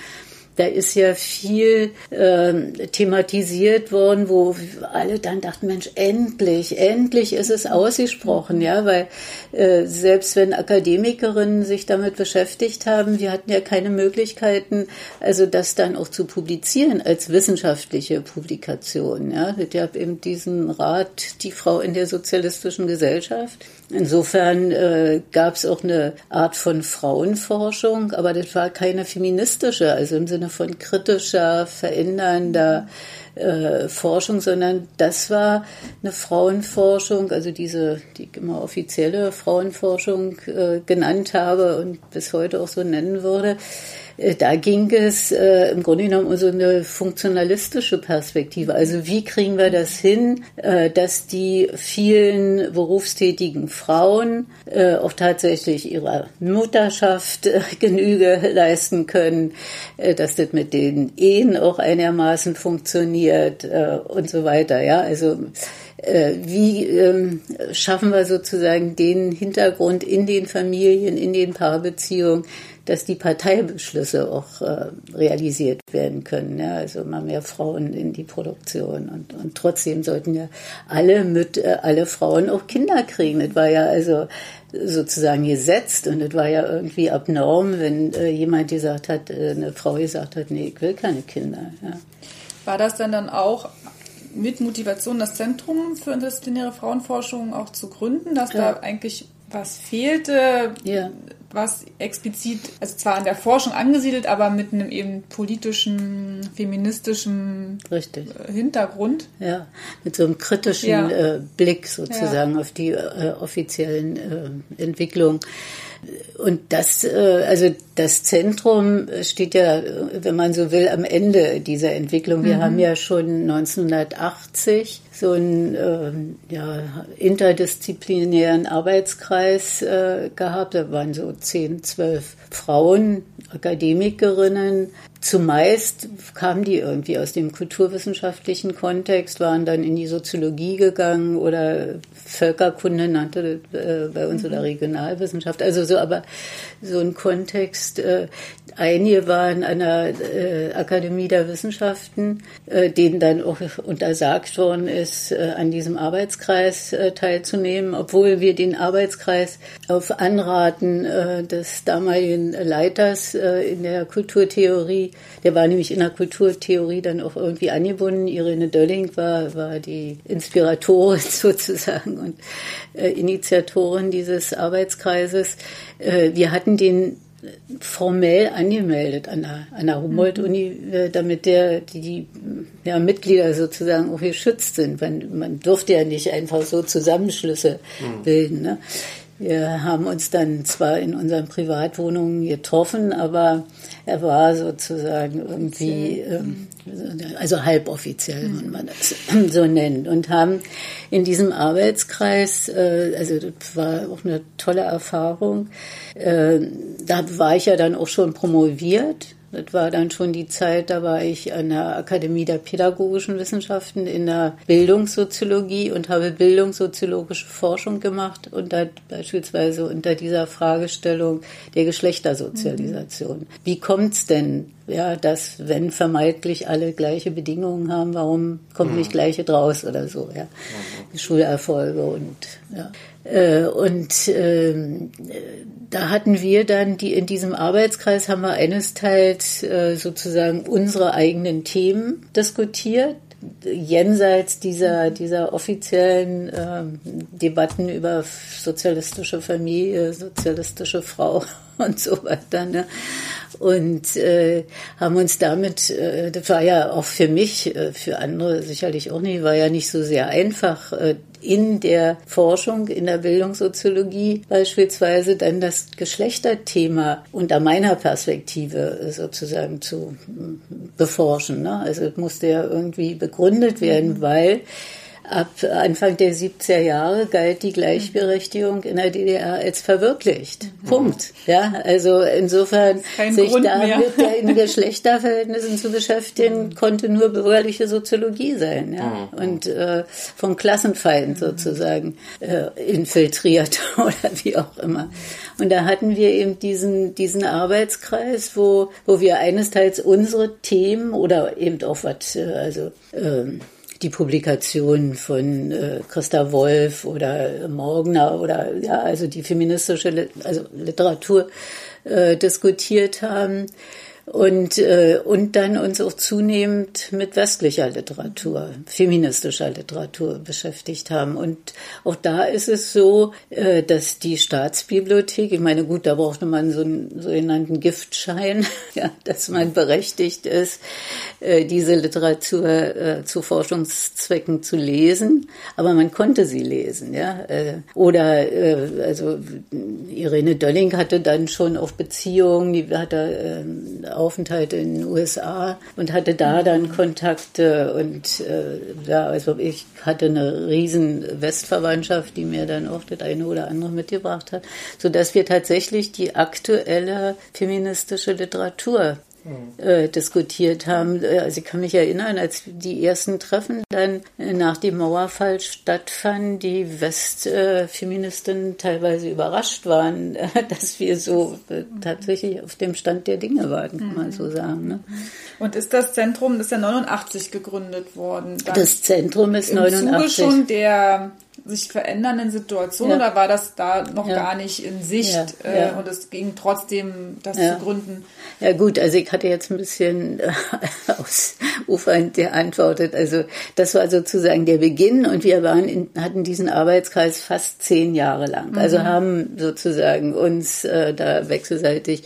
da ist ja viel äh, thematisiert worden, wo alle dann dachten, Mensch, endlich, endlich ist es ausgesprochen, ja, weil äh, selbst wenn Akademikerinnen sich damit beschäftigt haben, wir hatten ja keine Möglichkeiten, also das dann auch zu publizieren als wissenschaftliche Publikation, ja. Es gab eben diesen Rat, die Frau in der sozialistischen Gesellschaft. Insofern äh, gab es auch eine Art von Frauenforschung, aber das war keine feministische, also im Sinne von kritischer, verändernder äh, Forschung, sondern das war eine Frauenforschung, also diese, die ich immer offizielle Frauenforschung äh, genannt habe und bis heute auch so nennen würde da ging es äh, im Grunde genommen um so eine funktionalistische Perspektive. Also wie kriegen wir das hin, äh, dass die vielen berufstätigen Frauen äh, auch tatsächlich ihrer Mutterschaft äh, Genüge leisten können, äh, dass das mit den Ehen auch einigermaßen funktioniert äh, und so weiter. Ja, also äh, wie ähm, schaffen wir sozusagen den Hintergrund in den Familien, in den Paarbeziehungen, dass die Parteibeschlüsse auch äh, realisiert werden können. Ja? Also mal mehr Frauen in die Produktion und, und trotzdem sollten ja alle mit äh, alle Frauen auch Kinder kriegen. Das war ja also sozusagen gesetzt und das war ja irgendwie abnorm, wenn äh, jemand gesagt hat, äh, eine Frau gesagt hat, nee, ich will keine Kinder. Ja. War das denn dann auch mit Motivation das Zentrum für interdisziplinäre Frauenforschung auch zu gründen, dass ja. da eigentlich was fehlte, ja. Was explizit, also zwar an der Forschung angesiedelt, aber mit einem eben politischen, feministischen Richtig. Äh, Hintergrund. Ja, mit so einem kritischen ja. äh, Blick sozusagen ja. auf die äh, offiziellen äh, Entwicklungen. Und das, äh, also das Zentrum steht ja, wenn man so will, am Ende dieser Entwicklung. Wir mhm. haben ja schon 1980 so einen äh, ja, interdisziplinären Arbeitskreis äh, gehabt. Da waren so zehn, zwölf Frauen, Akademikerinnen. Zumeist kamen die irgendwie aus dem kulturwissenschaftlichen Kontext, waren dann in die Soziologie gegangen oder Völkerkunde nannte äh, bei uns oder mhm. Regionalwissenschaft. Also so, aber so ein Kontext. Äh, einige waren an der äh, Akademie der Wissenschaften, äh, denen dann auch untersagt worden ist, äh, an diesem Arbeitskreis äh, teilzunehmen, obwohl wir den Arbeitskreis auf Anraten des damaligen Leiters in der Kulturtheorie, der war nämlich in der Kulturtheorie dann auch irgendwie angebunden. Irene Dölling war, war die Inspiratorin sozusagen und Initiatorin dieses Arbeitskreises. wir hatten den formell angemeldet an der, an der Humboldt-Uni, äh, damit der, die, die ja, Mitglieder sozusagen auch geschützt sind. Man, man durfte ja nicht einfach so Zusammenschlüsse mhm. bilden. Ne? Wir haben uns dann zwar in unseren Privatwohnungen getroffen, aber er war sozusagen irgendwie, ähm, also halboffiziell, wenn man das so nennt, und haben in diesem Arbeitskreis, äh, also das war auch eine tolle Erfahrung, äh, da war ich ja dann auch schon promoviert das war dann schon die Zeit, da war ich an der Akademie der Pädagogischen Wissenschaften in der Bildungssoziologie und habe bildungssoziologische Forschung gemacht und da beispielsweise unter dieser Fragestellung der Geschlechtersozialisation. Mhm. Wie kommt's denn, ja, dass wenn vermeintlich alle gleiche Bedingungen haben, warum kommt mhm. nicht gleiche draus oder so, ja? Mhm. Schulerfolge und ja. Äh, und äh, da hatten wir dann die in diesem Arbeitskreis haben wir eines Teils äh, sozusagen unsere eigenen Themen diskutiert jenseits dieser, dieser offiziellen äh, Debatten über sozialistische Familie, sozialistische Frau und so weiter. Ne? Und äh, haben uns damit, äh, das war ja auch für mich, äh, für andere sicherlich auch nicht, war ja nicht so sehr einfach, äh, in der Forschung, in der Bildungssoziologie beispielsweise dann das Geschlechterthema unter meiner Perspektive sozusagen zu beforschen. Ne? Also es musste ja irgendwie begründet werden, mhm. weil Ab Anfang der 70er Jahre galt die Gleichberechtigung in der DDR als verwirklicht. Mhm. Punkt. Ja, also insofern sich Grund da mehr. mit den Geschlechterverhältnissen zu beschäftigen, mhm. konnte nur bürgerliche Soziologie sein. Ja? Mhm. Und äh, vom Klassenfeind mhm. sozusagen äh, infiltriert oder wie auch immer. Und da hatten wir eben diesen, diesen Arbeitskreis, wo, wo wir eines Teils unsere Themen oder eben auch was, äh, also ähm, die Publikation von äh, Christa Wolf oder Morgner oder ja, also die feministische also Literatur äh, diskutiert haben und, äh, und dann uns auch zunehmend mit westlicher Literatur, feministischer Literatur beschäftigt haben. Und auch da ist es so, äh, dass die Staatsbibliothek, ich meine, gut, da brauchte man so einen sogenannten Giftschein, ja, dass man berechtigt ist, äh, diese Literatur äh, zu Forschungszwecken zu lesen, aber man konnte sie lesen, ja. Äh, oder äh, also Irene Dölling hatte dann schon auf Beziehungen, die hatte äh, Aufenthalt in den USA und hatte da dann Kontakte und äh, ja, also ich hatte eine riesen Westverwandtschaft, die mir dann auch das eine oder andere mitgebracht hat, so dass wir tatsächlich die aktuelle feministische Literatur äh, diskutiert haben. Äh, also ich kann mich erinnern, als die ersten Treffen dann äh, nach dem Mauerfall stattfanden, die Westfeministinnen teilweise überrascht waren, dass wir so tatsächlich auf dem Stand der Dinge waren, kann man so sagen. Ne? Und ist das Zentrum, das ist ja 89 gegründet worden? das Zentrum ist 89. Zuge schon der sich verändernden Situation ja. oder war das da noch ja. gar nicht in Sicht ja. Äh, und es ging trotzdem, das zu gründen? Ja gut, also ich hatte jetzt ein bisschen äh, ausufernd geantwortet. Also das war sozusagen der Beginn und wir waren in, hatten diesen Arbeitskreis fast zehn Jahre lang. Also mhm. haben sozusagen uns äh, da wechselseitig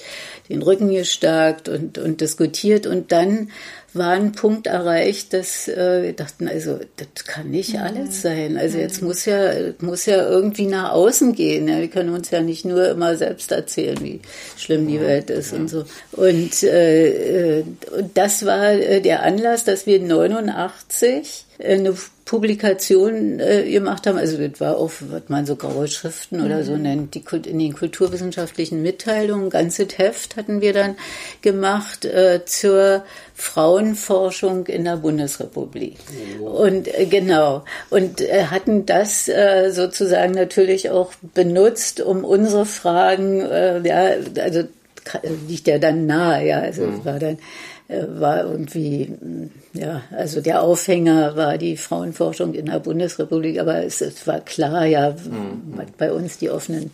den Rücken gestärkt und, und diskutiert und dann war ein Punkt erreicht, dass äh, wir dachten, also das kann nicht mhm. alles sein. Also jetzt muss ja muss ja irgendwie nach außen gehen. Ja. Wir können uns ja nicht nur immer selbst erzählen, wie schlimm die Welt ist und so. Und, äh, äh und das war äh, der Anlass, dass wir 89 eine Publikation äh, gemacht haben. Also das war auch, was man so graue Schriften mhm. oder so mhm. nennt, die, in den kulturwissenschaftlichen Mitteilungen. Ganzes Heft hatten wir dann gemacht äh, zur Frauenforschung in der Bundesrepublik. Oh. Und äh, genau. Und äh, hatten das äh, sozusagen natürlich auch benutzt, um unsere Fragen, äh, ja, also liegt ja dann nahe, ja, also mhm. war dann äh, war irgendwie, ja, also der Aufhänger war die Frauenforschung in der Bundesrepublik, aber es, es war klar, ja, mhm. bei uns die offenen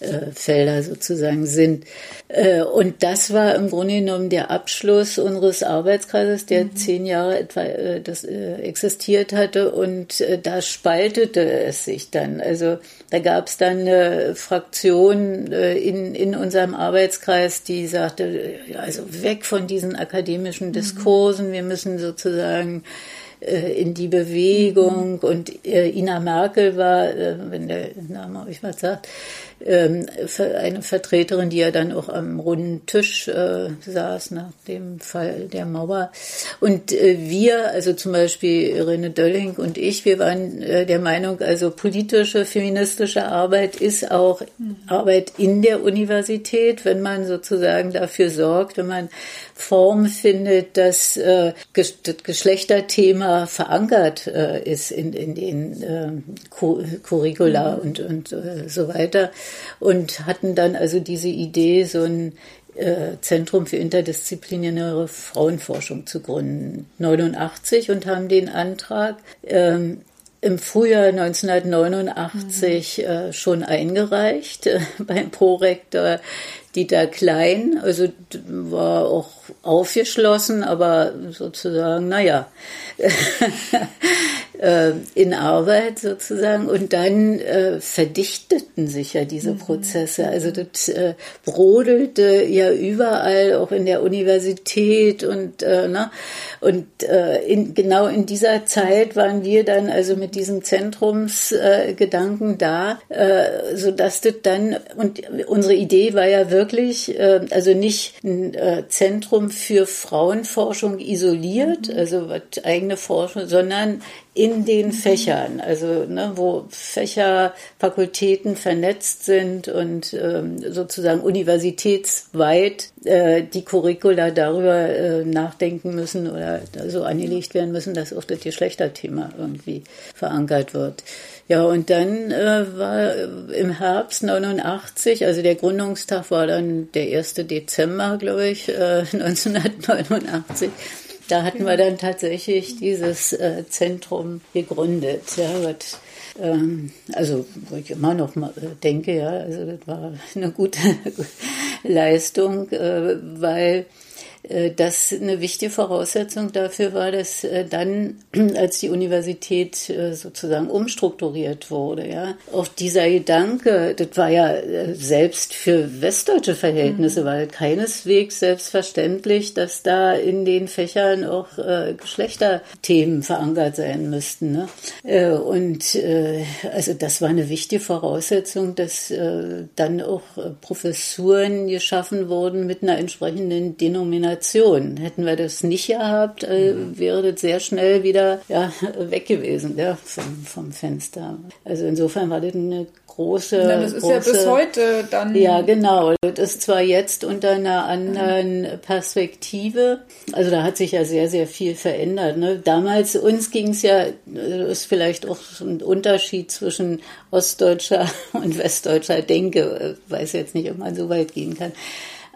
äh, Felder sozusagen sind. Äh, und das war im Grunde genommen der Abschluss unseres Arbeitskreises, der mhm. zehn Jahre etwa äh, das, existiert hatte. Und da spaltete es sich dann. Also da gab es dann eine Fraktion in, in unserem Arbeitskreis, die sagte, also weg von diesen akademischen mhm. Diskursen, wir müssen sozusagen in die Bewegung. Mhm. Und Ina Merkel war, wenn der Name euch was sagt, eine Vertreterin, die ja dann auch am runden Tisch äh, saß nach dem Fall der Mauer. Und äh, wir, also zum Beispiel Irene Dölling und ich, wir waren äh, der Meinung, also politische, feministische Arbeit ist auch mhm. Arbeit in der Universität, wenn man sozusagen dafür sorgt, wenn man Form findet, dass äh, das Geschlechterthema verankert äh, ist in, in den äh, Curricula mhm. und, und äh, so weiter und hatten dann also diese Idee, so ein äh, Zentrum für interdisziplinäre Frauenforschung zu gründen, 89 und haben den Antrag ähm, im Frühjahr 1989 mhm. äh, schon eingereicht äh, beim Prorektor Dieter Klein. Also war auch aufgeschlossen, aber sozusagen, naja, äh, in Arbeit sozusagen. Und dann äh, verdichteten sich ja diese mhm. Prozesse. Also das äh, brodelte ja überall, auch in der Universität und äh, ne? und äh, in, genau in dieser Zeit waren wir dann also mit diesem Zentrumsgedanken äh, da, äh, so dass das dann und unsere Idee war ja wirklich, also nicht ein Zentrum für Frauenforschung isoliert, mhm. also was eigene Forschung, sondern in den Fächern, also ne, wo Fächer, Fakultäten vernetzt sind und ähm, sozusagen universitätsweit äh, die Curricula darüber äh, nachdenken müssen oder so angelegt werden müssen, dass auch das Geschlechterthema irgendwie verankert wird. Ja, und dann äh, war im Herbst 89, also der Gründungstag war dann der 1. Dezember, glaube ich, äh, 1989. Da hatten wir dann tatsächlich dieses äh, Zentrum gegründet. Ja, was, ähm, also wo ich immer noch mal, äh, denke, ja, also das war eine gute Leistung, äh, weil das eine wichtige Voraussetzung dafür war, dass äh, dann, als die Universität äh, sozusagen umstrukturiert wurde, ja, auch dieser Gedanke, das war ja selbst für westdeutsche Verhältnisse, mhm. weil keineswegs selbstverständlich, dass da in den Fächern auch Geschlechterthemen verankert sein müssten. Ne? Und also das war eine wichtige Voraussetzung, dass dann auch Professuren geschaffen wurden mit einer entsprechenden Denomination Kombination. Hätten wir das nicht gehabt, äh, mhm. wäre das sehr schnell wieder ja, weg gewesen ja, vom, vom Fenster. Also insofern war das eine große. Ja, das ist große, ja bis heute dann. Ja, genau. Das ist zwar jetzt unter einer anderen Perspektive. Also da hat sich ja sehr, sehr viel verändert. Ne? Damals, uns ging es ja, das ist vielleicht auch ein Unterschied zwischen ostdeutscher und westdeutscher Denke. Ich weiß jetzt nicht, ob man so weit gehen kann.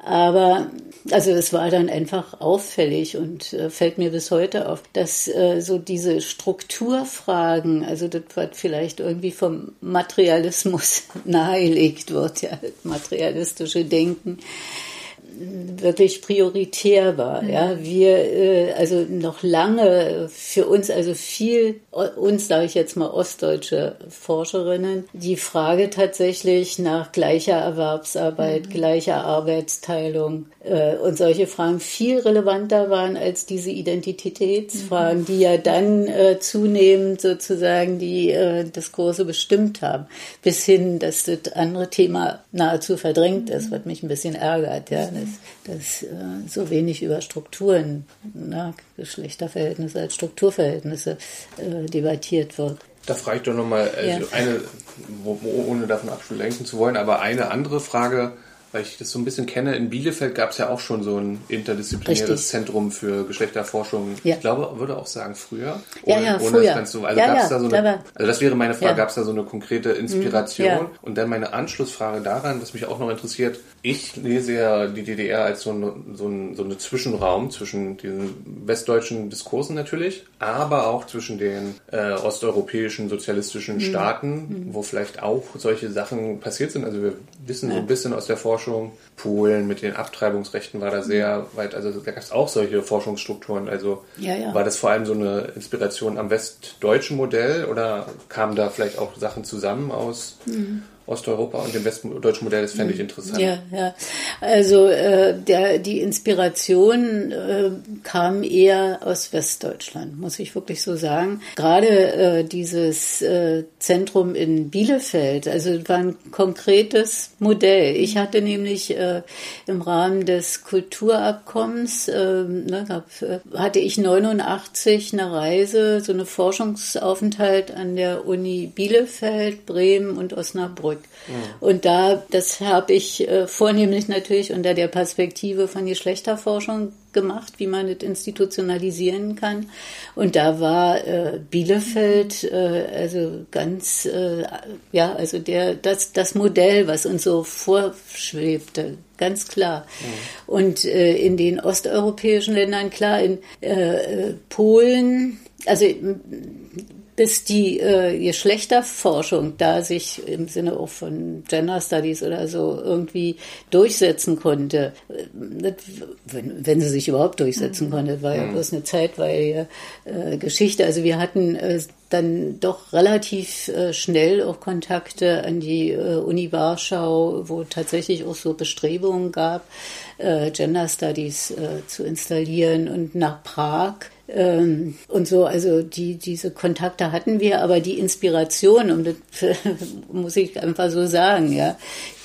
Aber also es war dann einfach auffällig und äh, fällt mir bis heute auf, dass äh, so diese Strukturfragen, also das, was vielleicht irgendwie vom Materialismus nahelegt wird, ja, materialistische Denken, wirklich prioritär war. Ja, mhm. wir äh, also noch lange für uns also viel uns sage ich jetzt mal ostdeutsche Forscherinnen die Frage tatsächlich nach gleicher Erwerbsarbeit, mhm. gleicher Arbeitsteilung äh, und solche Fragen viel relevanter waren als diese Identitätsfragen, mhm. die ja dann äh, zunehmend sozusagen die äh, Diskurse bestimmt haben, bis hin, dass das andere Thema nahezu verdrängt ist, was mich ein bisschen ärgert. Ja, das dass äh, so wenig über Strukturen, na, Geschlechterverhältnisse als Strukturverhältnisse äh, debattiert wird. Da frage ich doch nochmal, also ja. eine, ohne davon ablenken zu wollen, aber eine andere Frage, weil ich das so ein bisschen kenne, in Bielefeld gab es ja auch schon so ein interdisziplinäres Richtig. Zentrum für Geschlechterforschung. Ja. Ich glaube, würde auch sagen früher. Ja, ja, früher. Das so, also ja, gab's ja, da so eine, also das wäre meine Frage, ja. gab es da so eine konkrete Inspiration? Mhm, ja. Und dann meine Anschlussfrage daran, was mich auch noch interessiert, ich lese ja die DDR als so, eine, so, ein, so eine Zwischenraum zwischen diesen westdeutschen Diskursen natürlich, aber auch zwischen den äh, osteuropäischen sozialistischen mhm. Staaten, mhm. wo vielleicht auch solche Sachen passiert sind. Also wir wissen so ein bisschen aus der Forschung. Polen mit den Abtreibungsrechten war da sehr weit, also da gab es auch solche Forschungsstrukturen. Also ja, ja. war das vor allem so eine Inspiration am westdeutschen Modell oder kamen da vielleicht auch Sachen zusammen aus mhm. Osteuropa und dem westdeutschen Modell, das fände ich interessant. Ja, ja. Also äh, der, die Inspiration äh, kam eher aus Westdeutschland, muss ich wirklich so sagen. Gerade äh, dieses äh, Zentrum in Bielefeld, also war ein konkretes Modell. Ich hatte nämlich äh, im Rahmen des Kulturabkommens, äh, ne, hab, äh, hatte ich 89 eine Reise, so eine Forschungsaufenthalt an der Uni Bielefeld, Bremen und Osnabrück zurück. Mhm. Und da, das habe ich äh, vornehmlich natürlich unter der Perspektive von Geschlechterforschung gemacht, wie man das institutionalisieren kann. Und da war äh, Bielefeld äh, also ganz, äh, ja, also der, das, das Modell, was uns so vorschwebte, ganz klar. Mhm. Und äh, in den osteuropäischen Ländern, klar, in äh Polen, also bis die äh, Geschlechterforschung da sich im Sinne auch von Gender Studies oder so irgendwie durchsetzen konnte, das, wenn, wenn sie sich überhaupt durchsetzen mhm. konnte, war ja mhm. bloß eine zeitweilige äh, Geschichte. Also wir hatten äh, dann doch relativ äh, schnell auch Kontakte an die äh, Uni Warschau, wo tatsächlich auch so Bestrebungen gab, äh, Gender Studies äh, zu installieren und nach Prag ähm, und so, also die, diese Kontakte hatten wir, aber die Inspiration, und das muss ich einfach so sagen, ja,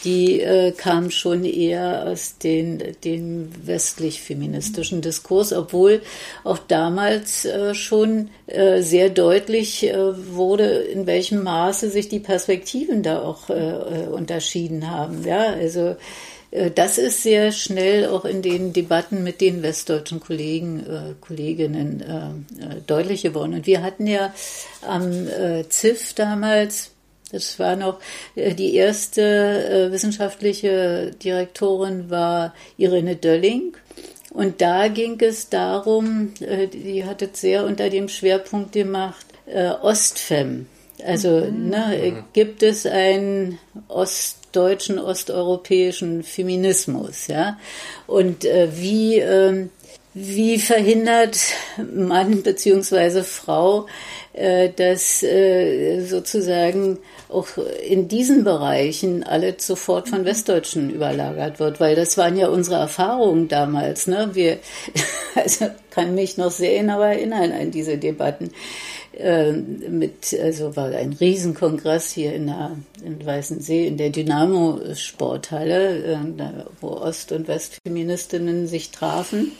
die äh, kam schon eher aus den, dem westlich-feministischen Diskurs, obwohl auch damals äh, schon äh, sehr deutlich äh, wurde, in welchem Maße sich die Perspektiven da auch äh, äh, unterschieden haben. Ja, also das ist sehr schnell auch in den Debatten mit den westdeutschen Kollegen, äh, Kolleginnen äh, äh deutlich geworden. Und wir hatten ja am äh, ZIF damals, das war noch äh, die erste wissenschaftliche Direktorin war Irene Dölling. Und da ging es darum, die hat es sehr unter dem Schwerpunkt gemacht, Ostfem. Also mhm. ne, gibt es ein Ost deutschen, osteuropäischen Feminismus, ja. Und äh, wie, äh, wie verhindert Mann beziehungsweise Frau, äh, dass äh, sozusagen auch in diesen Bereichen alles sofort von Westdeutschen überlagert wird, weil das waren ja unsere Erfahrungen damals. Ne? Wir, also kann mich noch sehr genau erinnern an diese Debatten. Äh, mit, also war ein Riesenkongress hier in der in Weißensee in der Dynamo Sporthalle, äh, wo Ost- und Westfeministinnen sich trafen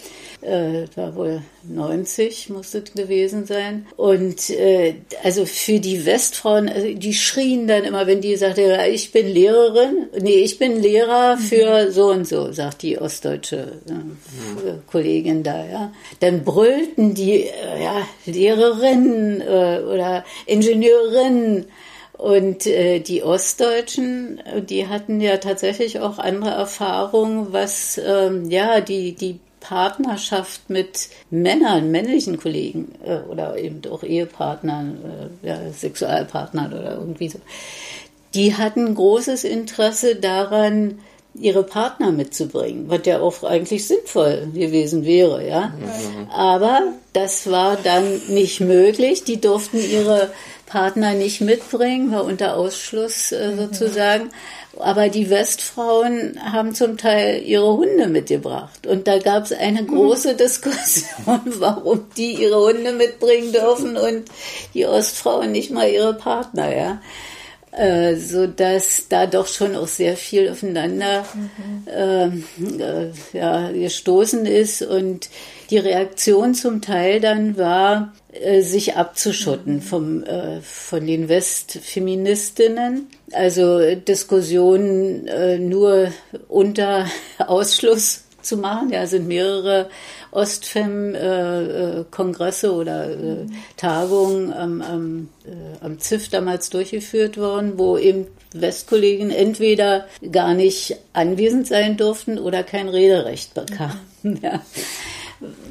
äh, war wohl 90 musste es gewesen sein. Und äh, also für die Westfrauen, also die schrien dann immer, wenn die sagte, ich bin Lehrerin, nee, ich bin Lehrer für mhm. so und so, sagt die ostdeutsche äh, mhm. Kollegin da, ja. Dann brüllten die, äh, ja, Lehrerinnen äh, oder Ingenieurinnen Und äh, die Ostdeutschen, die hatten ja tatsächlich auch andere Erfahrungen, was ähm, ja die die Partnerschaft mit Männern, männlichen Kollegen äh, oder eben auch Ehepartnern, äh, ja, Sexualpartnern oder irgendwie so, die hatten großes Interesse daran, ihre Partner mitzubringen, was ja auch eigentlich sinnvoll gewesen wäre, ja. Mhm. Aber das war dann nicht möglich. Die durften ihre Partner nicht mitbringen, war unter Ausschluss äh, mhm. Aber die Westfrauen haben zum Teil ihre Hunde mitgebracht. Und da gab es eine mhm. große Diskussion, warum die ihre Hunde mitbringen dürfen und die Ostfrauen nicht mal ihre Partner, ja. Äh, so dass da doch schon auch sehr viel aufeinander mhm. äh, ja, gestoßen ist und die Reaktion zum Teil dann war, äh, sich abzuschotten mhm. vom, äh, von den Westfeministinnen. Also Diskussionen äh, nur unter Ausschluss zu machen. Ja, sind mehrere Ostfem-Kongresse äh, oder äh, Tagungen am, am, äh, am ZIF damals durchgeführt worden, wo eben Westkollegen entweder gar nicht anwesend sein durften oder kein Rederecht bekamen. Ja.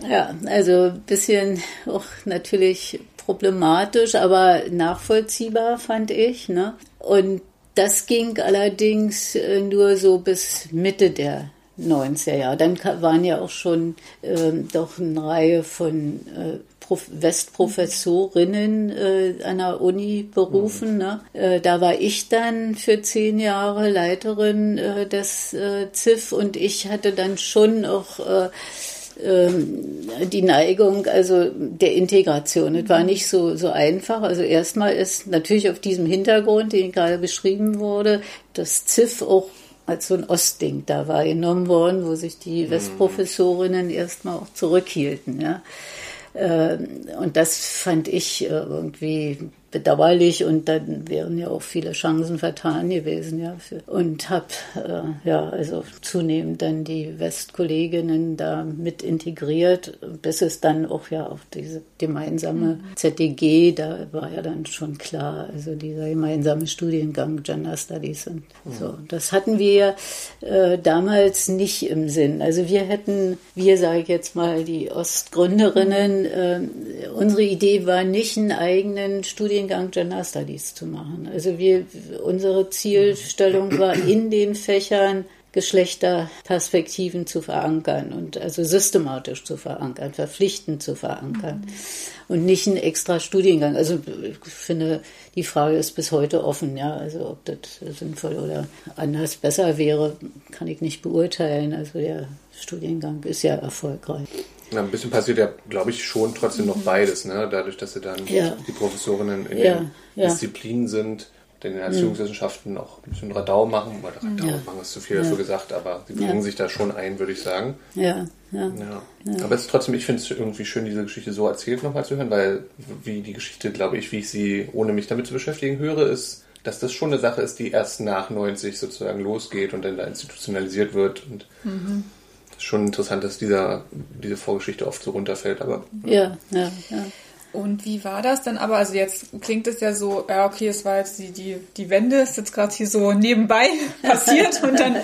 Ja, also ein bisschen auch natürlich problematisch, aber nachvollziehbar fand ich. Ne? Und das ging allerdings nur so bis Mitte der 90er Jahre. Dann waren ja auch schon äh, doch eine Reihe von äh, Westprofessorinnen äh, an der Uni berufen. Mhm. Ne? Äh, da war ich dann für zehn Jahre Leiterin äh, des äh, ZIF und ich hatte dann schon auch äh, die Neigung also der Integration. Es war nicht so, so einfach. Also erstmal ist natürlich auf diesem Hintergrund, den gerade beschrieben wurde, das ZIF auch als so ein Ostding da wahrgenommen worden, wo sich die mhm. Westprofessorinnen erstmal auch zurückhielten. Ja. Ähm, und das fand ich äh, irgendwie bedauerlich und dann wären ja auch viele Chancen vertan gewesen, ja. Für, und habe äh, ja also zunehmend dann die Westkolleginnen da mit integriert, bis es dann auch ja auf diese gemeinsame mhm. ZDG, da war ja dann schon klar, also dieser gemeinsame Studiengang Gender Studies und mhm. so. Das hatten wir äh, damals nicht im Sinn. Also wir hätten, wir sage ich jetzt mal die Ostgründerinnen, äh, unsere Idee war nicht einen eigenen Studiengang Studiengang Gender Studies zu machen. Also wir, unsere Zielstellung war in den Fächern Geschlechterperspektiven zu verankern und also systematisch zu verankern, verpflichtend zu verankern mhm. und nicht ein extra Studiengang. Also ich finde, die Frage ist bis heute offen, ja. Also ob das sinnvoll oder anders besser wäre, kann ich nicht beurteilen. Also der Studiengang ist ja erfolgreich. Na, ein bisschen passiert ja, glaube ich, schon trotzdem noch mhm. beides, ne? dadurch, dass sie dann ja. die Professorinnen in ja, den ja. Disziplinen sind, den mhm. Erziehungswissenschaften auch ein bisschen Radau machen, weil Radau ja. machen ist zu viel so gesagt, aber sie bringen sich da schon ein, würde ich sagen. Ja, ja. ja. Aber es ist trotzdem, ich finde es irgendwie schön, diese Geschichte so erzählt nochmal zu hören, weil wie die Geschichte, glaube ich, wie ich sie, ohne mich damit zu beschäftigen, höre, ist, dass das schon eine Sache ist, die erst nach 90 sozusagen losgeht und dann da institutionalisiert wird und mhm schon interessant, dass dieser, diese Vorgeschichte oft so runterfällt, aber. Ja, ja, ja. Und wie war das dann aber? Also jetzt klingt es ja so, ja, okay, es war jetzt die, die, die Wende, ist jetzt gerade hier so nebenbei passiert und dann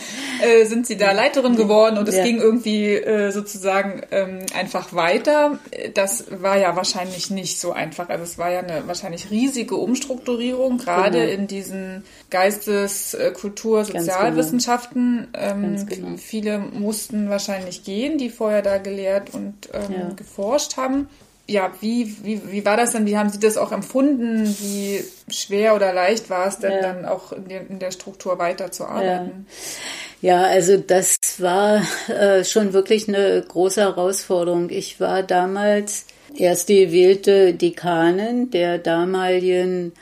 äh, sind sie da Leiterin geworden und es ja. ging irgendwie äh, sozusagen ähm, einfach weiter. Das war ja wahrscheinlich nicht so einfach. Also es war ja eine wahrscheinlich riesige Umstrukturierung, gerade genau. in diesen Geistes-, äh, Kultur-, genau. Sozialwissenschaften. Ähm, genau. Viele mussten wahrscheinlich gehen, die vorher da gelehrt und ähm, ja. geforscht haben ja, wie, wie, wie war das denn? Wie haben Sie das auch empfunden? Wie schwer oder leicht war es denn ja. dann auch in der, in der Struktur weiterzuarbeiten? Ja. ja, also das war äh, schon wirklich eine große Herausforderung. Ich war damals erste gewählte Dekanin der damaligen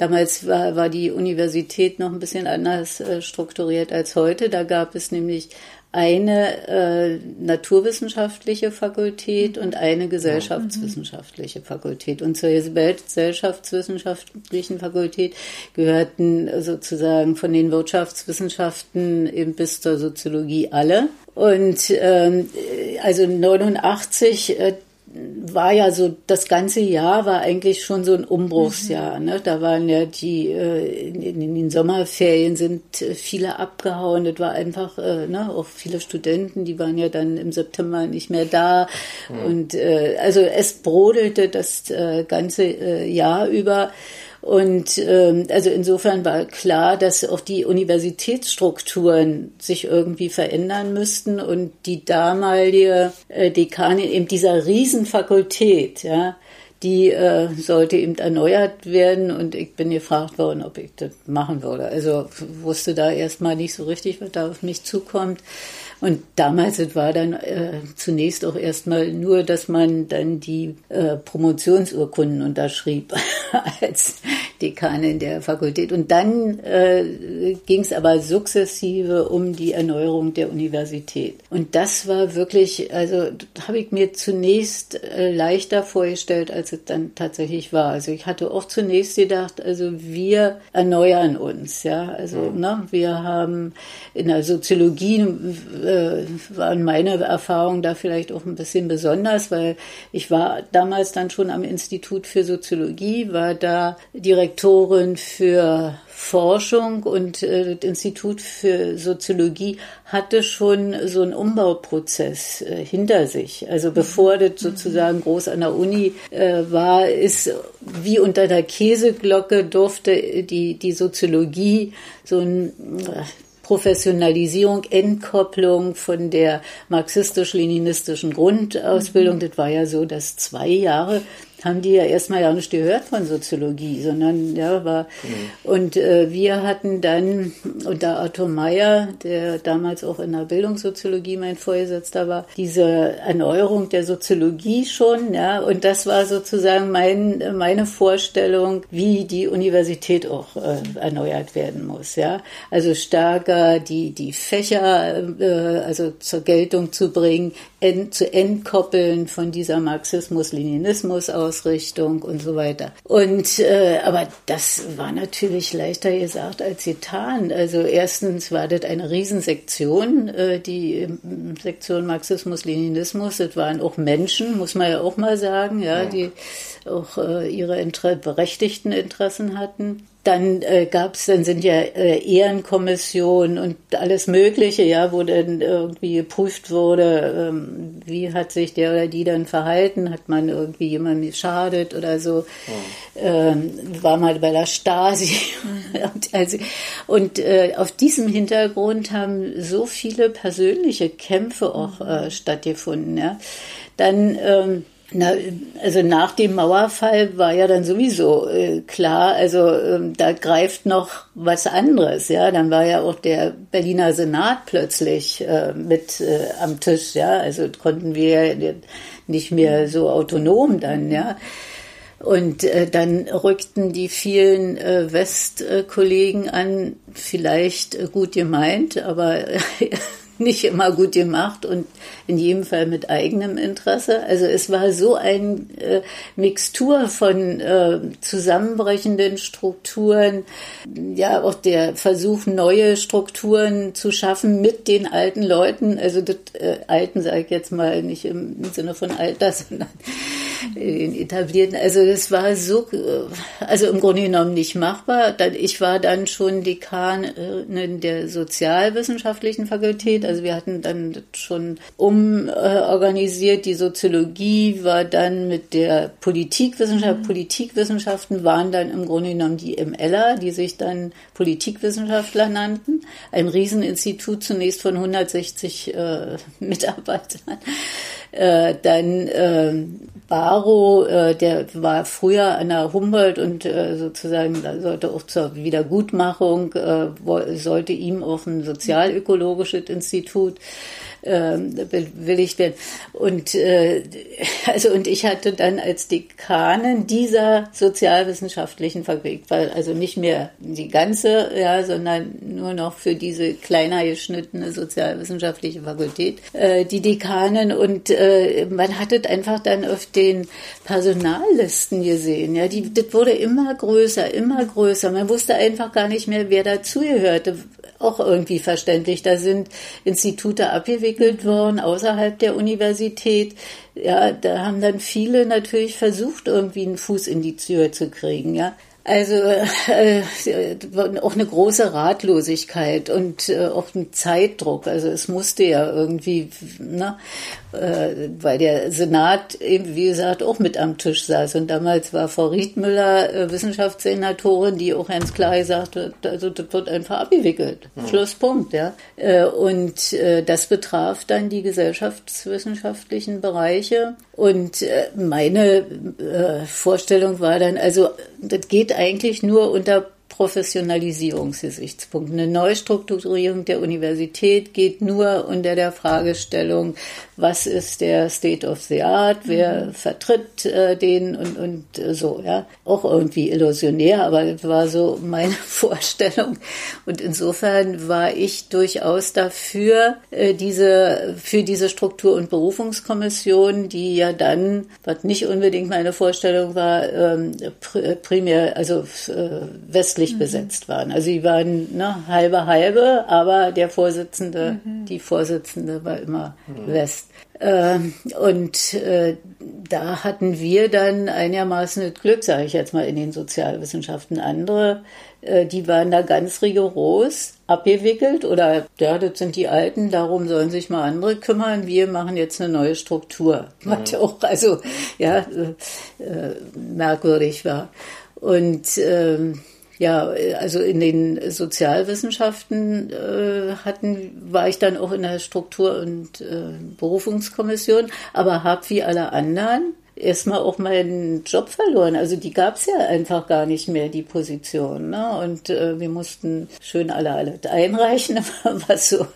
Damals war, war die Universität noch ein bisschen anders äh, strukturiert als heute. Da gab es nämlich eine äh, naturwissenschaftliche Fakultät und eine gesellschaftswissenschaftliche Fakultät. Und zur gesellschaftswissenschaftlichen Fakultät gehörten sozusagen von den Wirtschaftswissenschaften eben bis zur Soziologie alle. Und ähm, also 89 äh, war ja so, das ganze Jahr war eigentlich schon so ein Umbruchsjahr. Mhm. Ne? Da waren ja die, äh, in, in, den Sommerferien sind viele abgehauen. Das war einfach, äh, ne? auch viele Studenten, die waren ja dann im September nicht mehr da. Mhm. Und äh, also es brodelte das äh, ganze äh, Jahr über. Und ähm, also insofern war klar, dass auch die Universitätsstrukturen sich irgendwie verändern müssten und die damalige äh, Dekanin eben dieser Riesenfakultät, ja, die äh, sollte eben erneuert werden und ich bin gefragt worden, ob ich das machen würde. Also wusste da erstmal nicht so richtig, was da auf mich zukommt. Und damals war dann äh, zunächst auch erstmal nur, dass man dann die äh, Promotionsurkunden unterschrieb als Dekanin der Fakultät. Und dann äh, ging es aber sukzessive um die Erneuerung der Universität. Und das war wirklich, also habe ich mir zunächst äh, leichter vorgestellt, als es dann tatsächlich war. Also ich hatte auch zunächst gedacht, also wir erneuern uns, ja. Also mhm. ne, wir haben in der Soziologie äh, waren meine Erfahrungen da vielleicht auch ein bisschen besonders, weil ich war damals dann schon am Institut für Soziologie, war da Direktorin für Forschung und äh, das Institut für Soziologie hatte schon so einen Umbauprozess äh, hinter sich. Also bevor das sozusagen groß an der Uni äh, war, ist wie unter der Käseglocke durfte die, die Soziologie so ein Professionalisierung, Entkopplung von der marxistisch-leninistischen Grundausbildung. Mhm. Das war ja so, dass zwei Jahre haben die ja erstmal ja nicht gehört von Soziologie, sondern ja war mhm. und äh, wir hatten dann unter Arthur Meyer, der damals auch in der Bildungssoziologie mein Vorgesetzter war, diese Erneuerung der Soziologie schon, ja und das war sozusagen mein meine Vorstellung, wie die Universität auch äh, erneuert werden muss, ja also stärker die die Fächer äh, also zur Geltung zu bringen, en, zu entkoppeln von dieser Marxismus-Leninismus-Ausrichtung und so weiter. Und äh, aber das war natürlich leichter gesagt als getan. Also erstens war das eine Riesensektion, äh, die Sektion Marxismus-Leninismus. Das waren auch Menschen, muss man ja auch mal sagen, ja, die auch äh, ihre Inter berechtigten Interessen hatten. Dann äh, gab's, dann sind ja äh, Ehrenkommissionen und alles Mögliche, ja, wo dann irgendwie geprüft wurde, ähm, wie hat sich der oder die dann verhalten, hat man irgendwie jemandem geschadet oder so, oh. ähm, war mal bei der Stasi. und also, und äh, auf diesem Hintergrund haben so viele persönliche Kämpfe auch äh, stattgefunden. Ja. Dann ähm, na, also nach dem Mauerfall war ja dann sowieso äh, klar, also ähm, da greift noch was anderes, ja. Dann war ja auch der Berliner Senat plötzlich äh, mit äh, am Tisch, ja. Also konnten wir nicht mehr so autonom dann, ja. Und äh, dann rückten die vielen äh, Westkollegen an, vielleicht äh, gut gemeint, aber nicht immer gut gemacht und in jedem Fall mit eigenem Interesse. Also es war so ein äh, Mixtur von äh, zusammenbrechenden Strukturen, ja auch der Versuch, neue Strukturen zu schaffen mit den alten Leuten. Also das äh, Alten sage ich jetzt mal nicht im, Sinne von Alter, sondern den etablierten. Also das war so, äh, also im Grunde genommen nicht machbar. Ich war dann schon Dekanin der sozialwissenschaftlichen Fakultät also wir hatten dann schon umorganisiert. Die Soziologie war dann mit der Politikwissenschaft. Mhm. Politikwissenschaften waren dann im Grunde genommen die MLer, die sich dann Politikwissenschaftler nannten. Ein Rieseninstitut zunächst von 160 äh, Mitarbeitern. Äh, dann Baro, äh, der war früher an der Humboldt und äh, sozusagen sollte auch zur Wiedergutmachung, äh, sollte ihm auch ein sozialökologisches Institut ähm, bewilligt werden. Und äh, also und ich hatte dann als Dekanin dieser sozialwissenschaftlichen Fabrik, weil also nicht mehr die ganze, ja, sondern nur noch für diese kleiner geschnittene sozialwissenschaftliche Fakultät äh, die Dekanin und äh, man hat es einfach dann auf den Personallisten gesehen, ja, die das wurde immer größer, immer größer. Man wusste einfach gar nicht mehr, wer dazugehörte auch irgendwie verständlich. Da sind Institute abgewickelt worden außerhalb der Universität. Ja, da haben dann viele natürlich versucht, irgendwie einen Fuß in die Tür zu kriegen. Ja, also äh, auch eine große Ratlosigkeit und äh, auch ein Zeitdruck. Also es musste ja irgendwie, ne, äh, weil der Senat eben, wie gesagt, auch mit am Tisch saß. Und damals war Frau Riedmüller äh, Wissenschaftssenatorin, die auch ganz klar gesagt hat, also das wird einfach abgewickelt. Mhm. Schlusspunkt, ja. Äh, und äh, das betraf dann die gesellschaftswissenschaftlichen Bereiche. Und äh, meine äh, Vorstellung war dann, also das geht eigentlich nur unter Professionalisierungsgesichtspunkten. Eine Neustrukturierung der Universität geht nur unter der Fragestellung, was ist der State of the Art, wer mhm. vertritt äh, den und, und äh, so, ja. Auch irgendwie illusionär, aber das war so meine Vorstellung. Und insofern war ich durchaus dafür, äh, diese, für diese Struktur- und Berufungskommission, die ja dann, was nicht unbedingt meine Vorstellung war, ähm, primär, also äh, westlich mhm. besetzt waren. Also sie waren ne, halbe halbe, aber der Vorsitzende, mhm. die Vorsitzende war immer mhm. West. Ähm, und äh, da hatten wir dann einigermaßen das Glück, sage ich jetzt mal, in den Sozialwissenschaften. Andere, äh, die waren da ganz rigoros abgewickelt oder ja, das sind die Alten, darum sollen sich mal andere kümmern. Wir machen jetzt eine neue Struktur. Mhm. Was auch also ja äh merkwürdig war. Und ähm, ja, also in den Sozialwissenschaften äh, hatten, war ich dann auch in der Struktur- und äh, Berufungskommission, aber habe wie alle anderen erstmal auch meinen Job verloren. Also die gab es ja einfach gar nicht mehr, die Position. Ne? Und äh, wir mussten schön alle alle einreichen, was so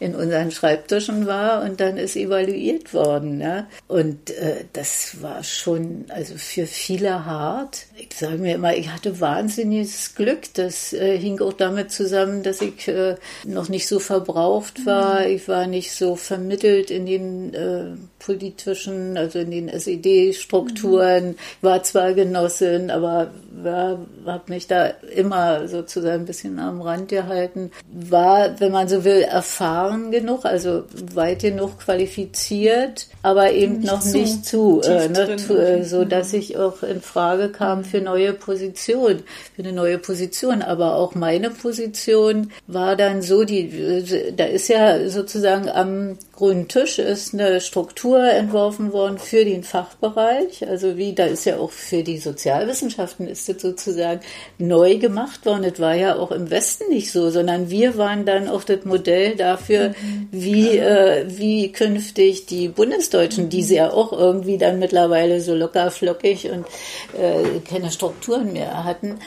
in unseren Schreibtischen war. Und dann ist evaluiert worden. Ja? Und äh, das war schon also für viele hart. Ich sage mir immer, ich hatte wahnsinniges Glück. Das äh, hing auch damit zusammen, dass ich äh, noch nicht so verbraucht war. Mhm. Ich war nicht so vermittelt in den äh, politischen, also in den SED-Strukturen. Mhm. War zwar Genossin, aber ja, habe mich da immer sozusagen ein bisschen am Rand gehalten. War, wenn man so will, erfahren genug, also weit genug qualifiziert, aber eben nicht noch zu, nicht zu, äh, ne, zu äh, so dass mhm. ich auch in Frage kam für neue Positionen, für eine neue Position. Aber auch meine Position war dann so, die, da ist ja sozusagen am grünen Tisch ist eine Struktur entworfen worden für den Fachbereich. Also wie, da ist ja auch für die Sozialwissenschaften ist das sozusagen neu gemacht worden. Das war ja auch im Westen nicht so, sondern wir waren dann auch das Modell dafür, mhm. wie, äh, wie künftig die Bundesdeutschen, die sie ja auch irgendwie dann mittlerweile so locker flockig und äh, keine Strukturen mehr hatten,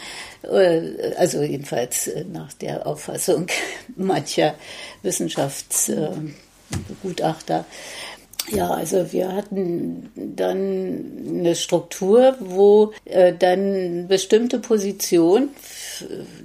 äh, also jedenfalls äh, nach der Auffassung mancher Wissenschafts äh, Gutachter. Ja, also wir hatten dann eine Struktur, wo äh, dann bestimmte Positionen,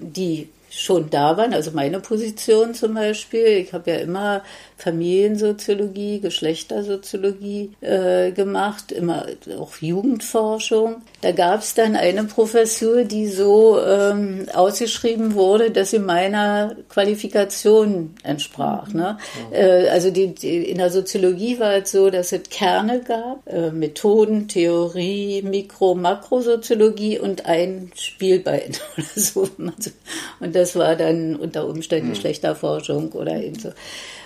die schon da waren, also meine Position zum Beispiel, ich habe ja immer Familiensoziologie, Geschlechtersoziologie äh, gemacht, immer auch Jugendforschung. Da gab es dann eine Professur, die so ähm, ausgeschrieben wurde, dass sie meiner Qualifikation entsprach. Ne? Mhm. Äh, also die, die, in der Soziologie war es so, dass es Kerne gab, äh, Methoden, Theorie, Mikro-, Makrosoziologie und ein Spielbein oder so. Und das war dann unter Umständen mhm. Geschlechterforschung oder eben so.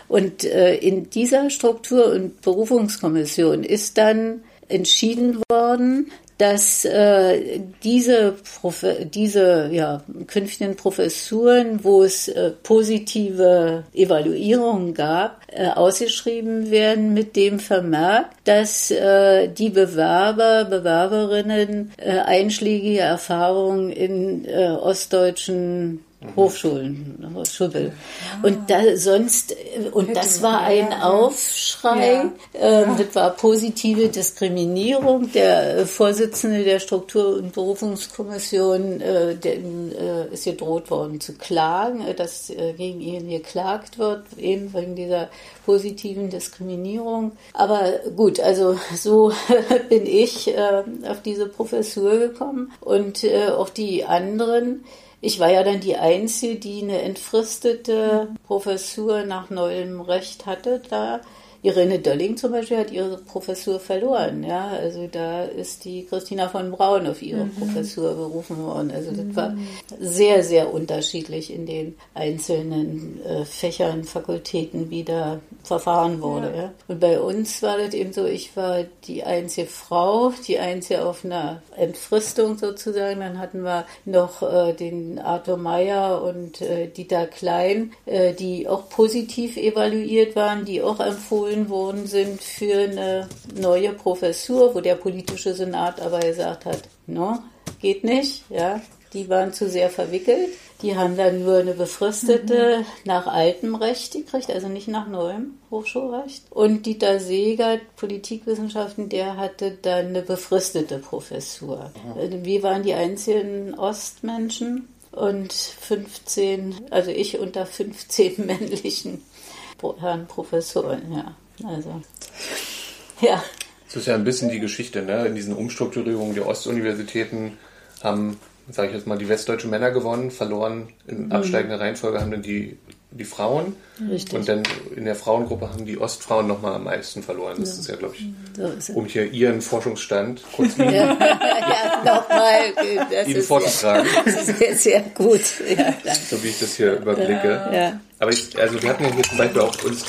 Und äh, in dieser Struktur- und Berufungskommission ist dann entschieden worden, dass äh, diese, Profe diese ja, künftigen Professuren, wo es äh, positive Evaluierungen gab, äh, ausgeschrieben werden mit dem Vermerk, dass äh, die Bewerber, Bewerberinnen äh, einschlägige Erfahrungen in äh, ostdeutschen Hochschulen, Schubbel. Und da sonst, und das war ein Aufschrei, ähm, das war positive Diskriminierung. Der Vorsitzende der Struktur- und Berufungskommission, äh, der, äh, ist gedroht worden zu klagen, äh, dass äh, gegen ihn geklagt wird, eben wegen dieser positiven Diskriminierung. Aber gut, also so bin ich äh, auf diese Professur gekommen und äh, auch die anderen ich war ja dann die Einzige, die eine entfristete Professur nach neuem Recht hatte da. Irene Dölling zum Beispiel hat ihre Professur verloren. Ja, also da ist die Christina von Braun auf ihre mhm. Professur berufen worden. Also das war mhm. sehr, sehr unterschiedlich in den einzelnen äh, Fächern, Fakultäten, wie da verfahren wurde. Ja. ja. Und bei uns war das eben so, ich war die einzige Frau, die einzige auf einer Entfristung sozusagen. Dann hatten wir noch äh, den Arthur Meyer und äh, Dieter Klein, äh, die auch positiv evaluiert waren, die auch empfohlen empfohlen worden sind für eine neue Professur, wo der politische Senat aber gesagt hat, no, geht nicht, ja, die waren zu sehr verwickelt. Die haben dann nur eine befristete mhm. nach altem Recht gekriegt, also nicht nach neuem Hochschulrecht. Und Dieter Seeger, Politikwissenschaften, der hatte dann eine befristete Professur. Mhm. Wir waren die einzigen Ostmenschen und 15, also ich unter 15 männlichen Herrn Professoren, ja. Also, ja. Das ist ja ein bisschen die Geschichte, ne? In diesen Umstrukturierungen der Ostuniversitäten haben, sage ich jetzt mal, die westdeutschen Männer gewonnen, verloren in mhm. absteigender Reihenfolge haben dann die, die Frauen. Richtig. Und dann in der Frauengruppe haben die Ostfrauen nochmal am meisten verloren. Das ja. ist ja, glaube ich, so um hier ihren Forschungsstand kurz ja, ja, nochmal Ihnen vorzutragen. Sehr, sehr gut. Ja, so wie ich das hier überblicke. Ja. Aber ich, also wir hatten ja hier zum Beispiel auch uns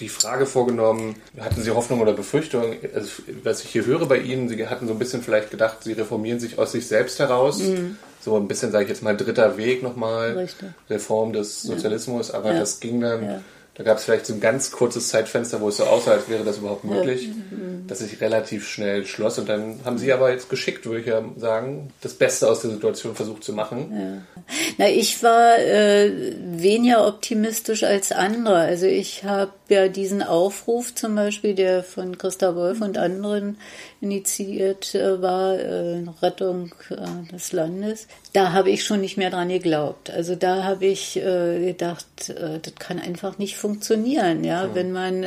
die Frage vorgenommen, hatten Sie Hoffnung oder Befürchtung? Also, was ich hier höre bei Ihnen, Sie hatten so ein bisschen vielleicht gedacht, Sie reformieren sich aus sich selbst heraus. Mhm. So ein bisschen, sage ich jetzt mal, dritter Weg nochmal, Richtig. Reform des Sozialismus, aber ja. das ging dann ja. Da gab es vielleicht so ein ganz kurzes Zeitfenster, wo es so aussah, als wäre das überhaupt möglich, mhm. dass sich relativ schnell schloss. Und dann haben Sie aber jetzt geschickt, würde ich ja sagen, das Beste aus der Situation versucht zu machen. Ja. Na, ich war äh, weniger optimistisch als andere. Also ich habe ja diesen Aufruf zum Beispiel, der von Christa Wolf und anderen initiiert äh, war, äh, Rettung äh, des Landes, da habe ich schon nicht mehr dran geglaubt. Also da habe ich gedacht, das kann einfach nicht funktionieren, ja, wenn man,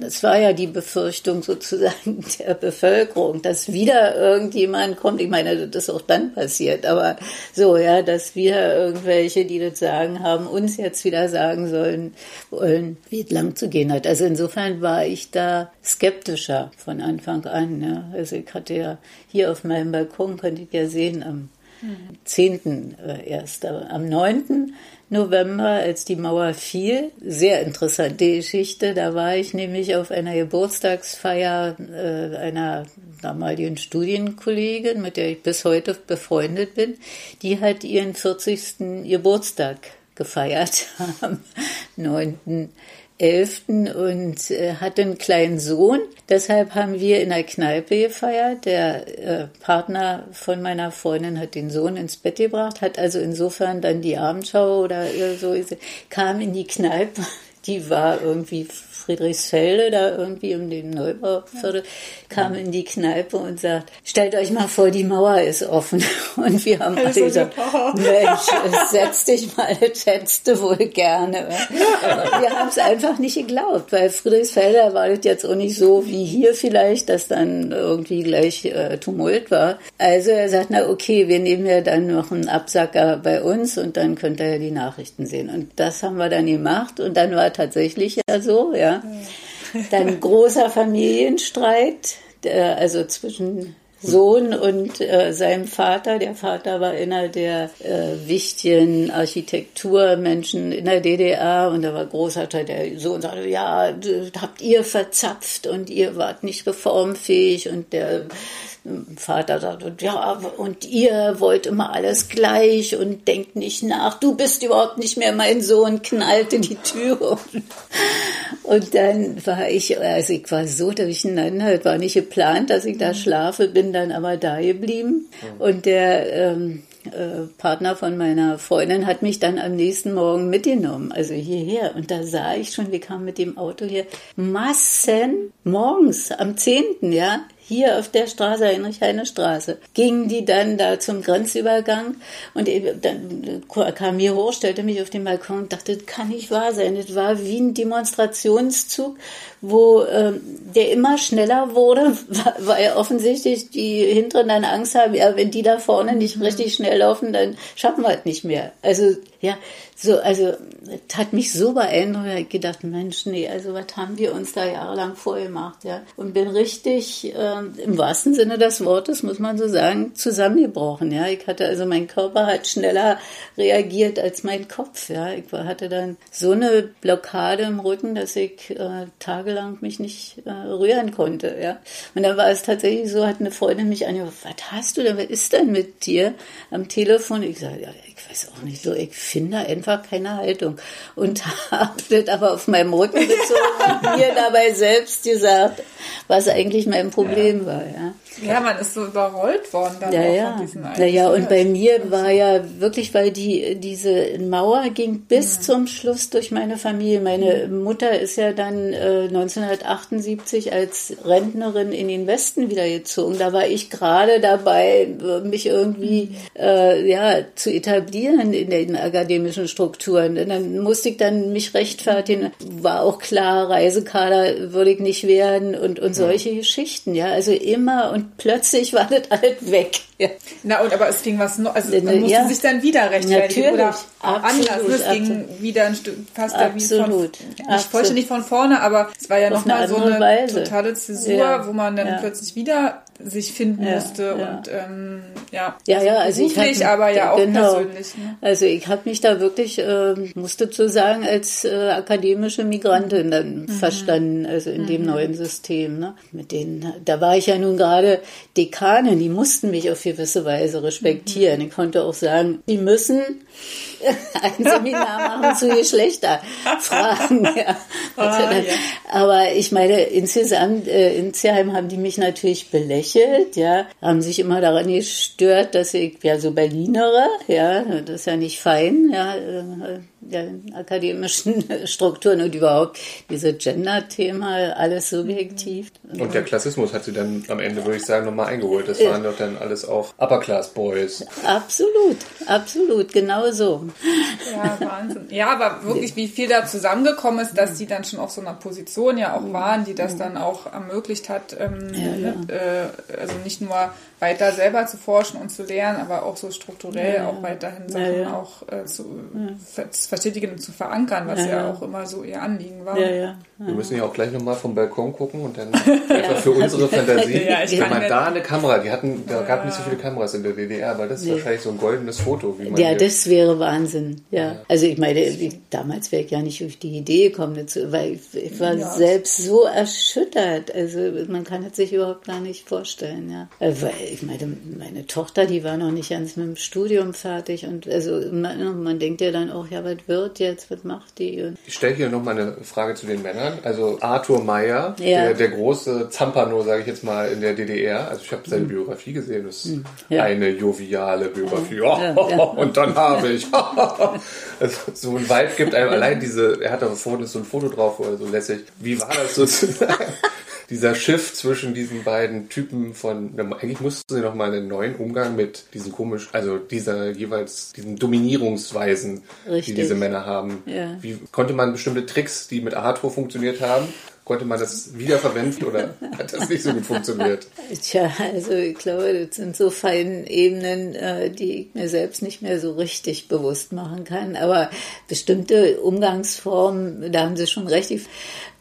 es war ja die Befürchtung sozusagen der Bevölkerung, dass wieder irgendjemand kommt. Ich meine, das ist auch dann passiert, aber so, ja, dass wir irgendwelche, die das sagen haben, uns jetzt wieder sagen sollen, wollen, wie es lang zu gehen hat. Also insofern war ich da skeptischer von Anfang an. Ja. Also ich hatte ja hier auf meinem Balkon, konnte ich ja sehen, am 10. Äh, erst, am 9. November, als die Mauer fiel. Sehr interessante Geschichte. Da war ich nämlich auf einer Geburtstagsfeier äh, einer damaligen Studienkollegin, mit der ich bis heute befreundet bin. Die hat ihren 40. Geburtstag gefeiert am 9. 11. und äh, hatte einen kleinen Sohn. Deshalb haben wir in der Kneipe gefeiert. Der äh, Partner von meiner Freundin hat den Sohn ins Bett gebracht, hat also insofern dann die Abendschau oder so, kam in die Kneipe. Die war irgendwie Friedrichsfelde, da irgendwie um den Neubauviertel, kam in die Kneipe und sagt, stellt euch mal vor, die Mauer ist offen. Und wir haben alle gesagt, Mensch, setz dich mal, das hättest du wohl gerne. wir haben es einfach nicht geglaubt, weil Friedrichsfelde war das jetzt auch nicht so wie hier vielleicht, dass dann irgendwie gleich äh, Tumult war. Also er sagt, na okay, wir nehmen ja dann noch einen Absacker bei uns und dann könnt ihr ja die Nachrichten sehen. Und das haben wir dann gemacht und dann war tatsächlich ja so, ja, dann großer Familienstreit, also zwischen Sohn und äh, seinem Vater. Der Vater war einer der äh, wichtigen Architekturmenschen in der DDR und da war großer Teil der Sohn sagte, ja, habt ihr verzapft und ihr wart nicht reformfähig und der Vater sagt, ja, und ihr wollt immer alles gleich und denkt nicht nach, du bist überhaupt nicht mehr mein Sohn, knallte die Tür Und dann war ich, also ich war so durcheinander, es war nicht geplant, dass ich da schlafe, bin dann aber da geblieben. Und der ähm, äh, Partner von meiner Freundin hat mich dann am nächsten Morgen mitgenommen, also hierher. Und da sah ich schon, wir kamen mit dem Auto hier, Massen morgens am 10., ja, hier auf der Straße, Heinrich-Heine-Straße, gingen die dann da zum Grenzübergang und dann kam mir hoch, stellte mich auf den Balkon und dachte, das kann nicht wahr sein. Das war wie ein Demonstrationszug, wo ähm, der immer schneller wurde, weil offensichtlich die Hinteren dann Angst haben, ja, wenn die da vorne nicht mhm. richtig schnell laufen, dann schaffen wir es nicht mehr. Also ja, so, also das hat mich so beeindruckt, ich gedacht, Mensch, nee, also was haben wir uns da jahrelang vorgemacht, ja. Und bin richtig, äh, im wahrsten Sinne des Wortes, muss man so sagen, zusammengebrochen, ja. Ich hatte, also mein Körper hat schneller reagiert als mein Kopf, ja. Ich hatte dann so eine Blockade im Rücken, dass ich äh, tagelang mich nicht äh, rühren konnte, ja. Und dann war es tatsächlich so, hat eine Freundin mich angerufen, was hast du denn, was ist denn mit dir am Telefon? Ich sage, ja, ich weiß auch nicht so, ich finde einfach keine Haltung. Und habe das aber auf meinem Rücken gezogen und mir dabei selbst gesagt, was eigentlich mein Problem ja. war. Ja. Ja, man ist so überrollt worden dann ja, auch ja. von diesen Naja, und bei mir war ja wirklich, weil die, diese Mauer ging bis mhm. zum Schluss durch meine Familie. Meine. Mutter ist ja dann äh, 1978 als Rentnerin in den Westen wieder gezogen. Da war ich gerade dabei, mich irgendwie mhm. äh, ja, zu etablieren in den akademischen Strukturen. Und dann musste ich dann mich rechtfertigen. War auch klar, Reisekader würde ich nicht werden und, und solche Geschichten. Ja, also immer und plötzlich war das halt weg. Ja. Na und aber es ging was noch, also man musste ja. sich dann wieder rechtfertigen Natürlich. oder absolut, anders. Es ging wieder ein Stück fast da wie von, nicht vollständig von vorne, aber es war ja nochmal so eine Weise. totale Zäsur, ja. wo man dann plötzlich wieder sich finden musste und ähm, ja, ja, ja, also ich hab, aber ja auch genau. persönlich. Ne? Also ich habe mich da wirklich, äh, musste zu sagen, als äh, akademische Migrantin dann mhm. verstanden, also in mhm. dem neuen System. Ne? Mit denen, da war ich ja nun gerade Dekanin, die mussten mich auf gewisse Weise respektieren. Mhm. Ich konnte auch sagen, die müssen ein Seminar machen zu Geschlechterfragen. Ja. Ah, ja. Aber ich meine, insgesamt, äh, insgeheim haben die mich natürlich belächelt, ja, haben sich immer daran gestört, dass ich ja so Berlinere, ja, das ist ja nicht fein, ja, äh, der akademischen Strukturen und überhaupt diese Gender-Thema, alles subjektiv. Und der Klassismus hat sie dann am Ende, würde ich sagen, nochmal eingeholt. Das waren doch dann alles auch Upper-Class-Boys. Absolut, absolut, genau so. Ja, Wahnsinn. Ja, aber wirklich, wie viel da zusammengekommen ist, dass die dann schon auf so einer Position ja auch waren, die das dann auch ermöglicht hat, ähm, ja, ja. Äh, also nicht nur weiter selber zu forschen und zu lernen, aber auch so strukturell ja, auch weiterhin Sachen auch äh, zu verstetigen und zu verankern, was ja, auch immer so ihr Anliegen war. Wir müssen ja auch gleich nochmal vom Balkon gucken und dann einfach für unsere Fantasie, wenn man da eine Kamera, die hatten, da gab nicht so viele Kameras in der DDR, aber das ist wahrscheinlich so ein goldenes Foto, wie man Ja, das wäre Wahnsinn. Ja. Also ich meine, damals wäre ich ja nicht auf die Idee gekommen dazu, weil ich, ich war selbst so erschüttert. Also man kann es sich überhaupt gar nicht vorstellen, ja. Äh, weil ich meine, meine Tochter, die war noch nicht ganz mit dem Studium fertig und also man, man denkt ja dann auch, ja, was wird jetzt, was macht die? Und ich stelle hier nochmal eine Frage zu den Männern. Also Arthur Meyer, ja. der, der große Zampano, sage ich jetzt mal, in der DDR. Also ich habe seine mhm. Biografie gesehen, das ist mhm. ja. eine joviale Biografie. Ja, und dann habe ich. also so ein Vibe gibt einem allein diese, er hat da vorne so ein Foto drauf, wo er so lässig. Wie war das sozusagen? Dieser Schiff zwischen diesen beiden Typen von, eigentlich mussten sie noch mal einen neuen Umgang mit diesen komisch, also dieser jeweils, diesen Dominierungsweisen, Richtig. die diese Männer haben. Ja. Wie konnte man bestimmte Tricks, die mit Arthur funktioniert haben, konnte man das wiederverwenden oder hat das nicht so gut funktioniert? Tja, also ich glaube, das sind so feine Ebenen, äh, die ich mir selbst nicht mehr so richtig bewusst machen kann. Aber bestimmte Umgangsformen, da haben Sie schon recht.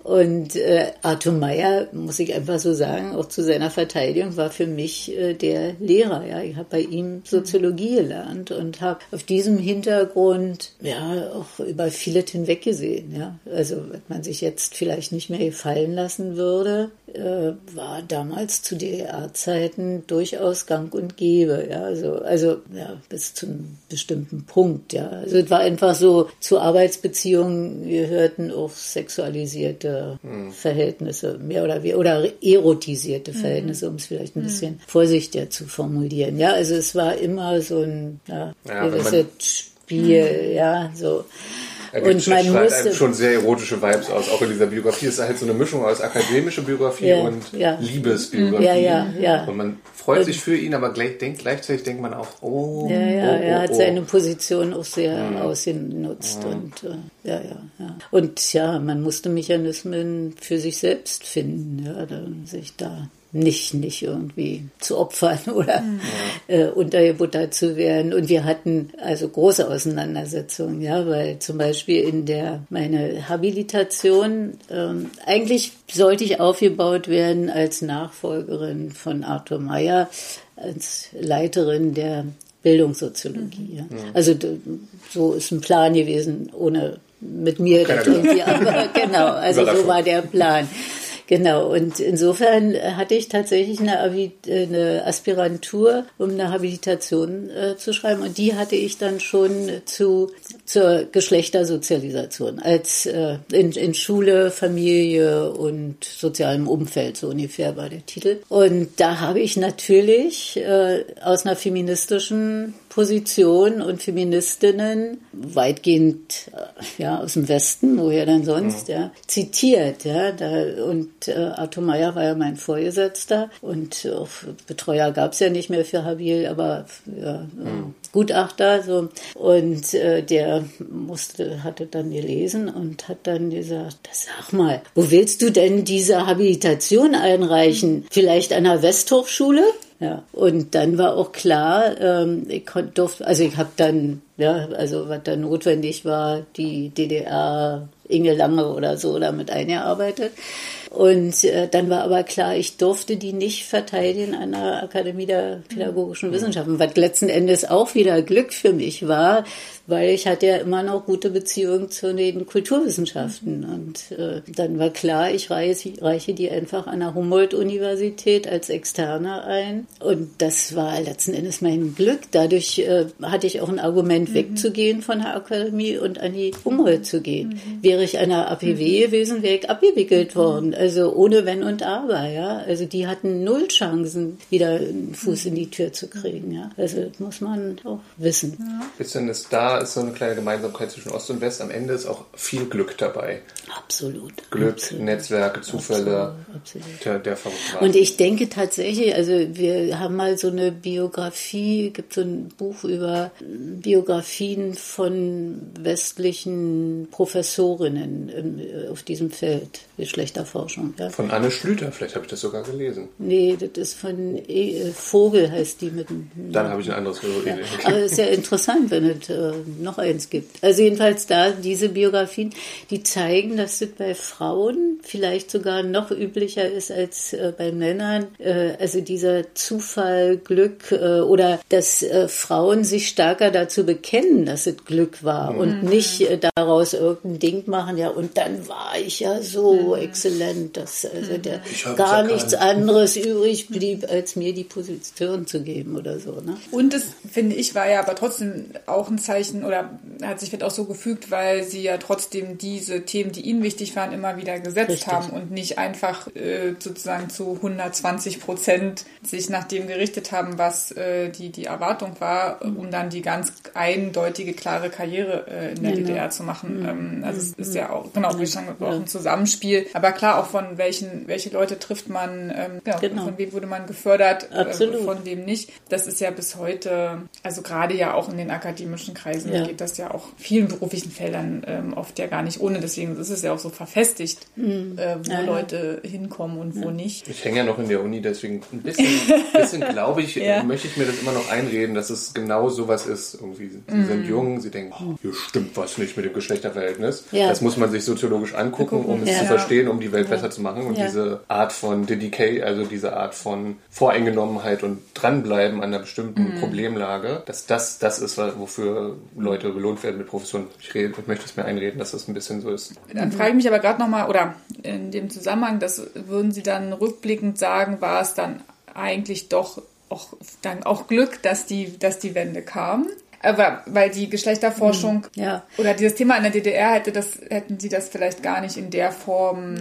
Und äh, Arthur Meyer, muss ich einfach so sagen, auch zu seiner Verteidigung, war für mich äh, der Lehrer. Ja, ich habe bei ihm Soziologie gelernt und habe auf diesem Hintergrund ja auch über vieles hinweggesehen. Ja, also was man sich jetzt vielleicht nicht mehr gefallen lassen würde, äh, war damals zu DDR-Zeiten durchaus Gang und Gäbe. Ja, also also ja bis zu einem bestimmten Punkt. Ja, also es war einfach so zu Arbeitsbeziehungen gehörten auch sexualisierte erotisierte hm. Verhältnisse, mehr oder weniger, oder erotisierte hm. Verhältnisse, um es vielleicht ein hm. bisschen vorsichtiger zu formulieren. Ja, also es war immer so ein ja, ja, gewisses Spiel, ja, so. Und man musste schon sehr erotische Vibes aus, auch in dieser Biografie. Es ist halt so eine Mischung aus akademischer Biografie ja, und ja. Liebesbiografie. Ja, ja, ja. Und man freut sich für ihn, aber gleich, denkt, gleichzeitig denkt man auch, oh. Ja, ja, oh, oh, er hat oh. seine Position auch sehr ja. ausgenutzt ja. und äh, ja, ja, ja. Und ja, man musste Mechanismen für sich selbst finden, ja, sich da nicht, nicht irgendwie zu opfern oder mhm. äh, untergebuttert zu werden. Und wir hatten also große Auseinandersetzungen, ja, weil zum Beispiel in der, meine Habilitation, ähm, eigentlich sollte ich aufgebaut werden als Nachfolgerin von Arthur Meyer, als Leiterin der Bildungssoziologie. Ja. Mhm. Also so ist ein Plan gewesen, ohne mit mir das irgendwie, aber genau, also so war der Plan. Genau, und insofern hatte ich tatsächlich eine, eine Aspirantur, um eine Habilitation äh, zu schreiben. Und die hatte ich dann schon zu, zur Geschlechtersozialisation, als äh, in, in Schule, Familie und sozialem Umfeld, so ungefähr war der Titel. Und da habe ich natürlich äh, aus einer feministischen Position und Feministinnen weitgehend äh, ja aus dem Westen, woher denn sonst, mhm. ja, zitiert, ja, da, und äh, Arthur Meyer war ja mein Vorgesetzter und äh, Betreuer gab es ja nicht mehr für Habil, aber ja, mhm. Gutachter so und äh, der musste hatte dann gelesen und hat dann gesagt, sag mal, wo willst du denn diese Habilitation einreichen? Vielleicht an der Westhochschule? Ja, und dann war auch klar, ähm, ich durfte, also ich habe dann, ja, also was da notwendig war, die DDR Inge Lange oder so damit eingearbeitet. Und äh, dann war aber klar, ich durfte die nicht verteidigen an der Akademie der Pädagogischen Wissenschaften, was letzten Endes auch wieder Glück für mich war, weil ich hatte ja immer noch gute Beziehungen zu den Kulturwissenschaften. Und äh, dann war klar, ich reiche, reiche die einfach an der Humboldt-Universität als Externe ein. Und das war letzten Endes mein Glück. Dadurch äh, hatte ich auch ein Argument, mhm. wegzugehen von der Akademie und an die Humboldt zu gehen. Mhm. Wäre ich an der APW mhm. gewesen, wäre ich abgewickelt mhm. worden. Also ohne Wenn und Aber, ja. Also die hatten null Chancen, wieder einen Fuß in die Tür zu kriegen, ja. Also das muss man auch wissen. Ja. Ist denn das da ist so eine kleine Gemeinsamkeit zwischen Ost und West. Am Ende ist auch viel Glück dabei. Absolut. Glück, absolut. Netzwerke, Zufälle. Absolut. absolut. Der, der und ich denke tatsächlich, also wir haben mal so eine Biografie, gibt so ein Buch über Biografien von westlichen Professorinnen auf diesem Feld, Geschlechterforschung. Ja. Von Anne Schlüter, vielleicht habe ich das sogar gelesen. Nee, das ist von e Vogel heißt die mit dem. Dann habe ich ein anderes. Ja. Aber es ist ja interessant, wenn es äh, noch eins gibt. Also jedenfalls da diese Biografien, die zeigen, dass das bei Frauen vielleicht sogar noch üblicher ist als äh, bei Männern. Äh, also dieser Zufall, Glück äh, oder dass äh, Frauen sich stärker dazu bekennen, dass es Glück war mhm. und nicht äh, daraus irgendein Ding machen, ja, und dann war ich ja so mhm. exzellent, dass also der gar nichts anderes übrig blieb, als mir die Position zu geben oder so. Ne? Und das, finde ich, war ja aber trotzdem auch ein Zeichen oder hat sich wird auch so gefügt, weil sie ja trotzdem diese Themen, die ihnen wichtig waren, immer wieder gesetzt Richtig. haben und nicht einfach äh, sozusagen zu 120 Prozent sich nach dem gerichtet haben, was äh, die, die Erwartung war, mhm. um dann die ganz eindeutige, klare Karriere äh, in der genau. DDR zu machen. Mhm. Ähm, also es ist ja auch, genau, wie schon auch ein Zusammenspiel. Aber klar, auch von welchen, welche Leute trifft man, ähm, genau, genau. von wem wurde man gefördert, äh, von wem nicht. Das ist ja bis heute, also gerade ja auch in den akademischen Kreisen ja. geht das ja auch vielen beruflichen Feldern ähm, oft ja gar nicht ohne. Deswegen ist es ja auch so verfestigt, mhm. äh, wo ja, Leute hinkommen und wo nicht. Ich hänge ja noch in der Uni, deswegen ein bisschen, bisschen glaube ich, ja. möchte ich mir das immer noch einreden, dass es genau sowas ist. Irgendwie, sie mhm. sind jung, sie denken, oh, hier stimmt was nicht mit dem Geschlechterverhältnis. Das muss man sich soziologisch angucken, um es zu verstehen, um die Welt besser zu machen. Und diese Art von Dedicate, also diese Art von Voreingenommenheit und dranbleiben an einer bestimmten mhm. Problemlage, dass das das ist, wofür Leute belohnt werden mit Professionen. Ich, rede, ich möchte es mir einreden, dass das ein bisschen so ist. Dann frage ich mich aber gerade nochmal, oder in dem Zusammenhang, das würden Sie dann rückblickend sagen, war es dann eigentlich doch auch, dann auch Glück, dass die, dass die Wende kam? Aber weil die Geschlechterforschung Mhm. Ja. oder dieses Thema in der DDR hätte das, hätten sie das vielleicht gar nicht in der Form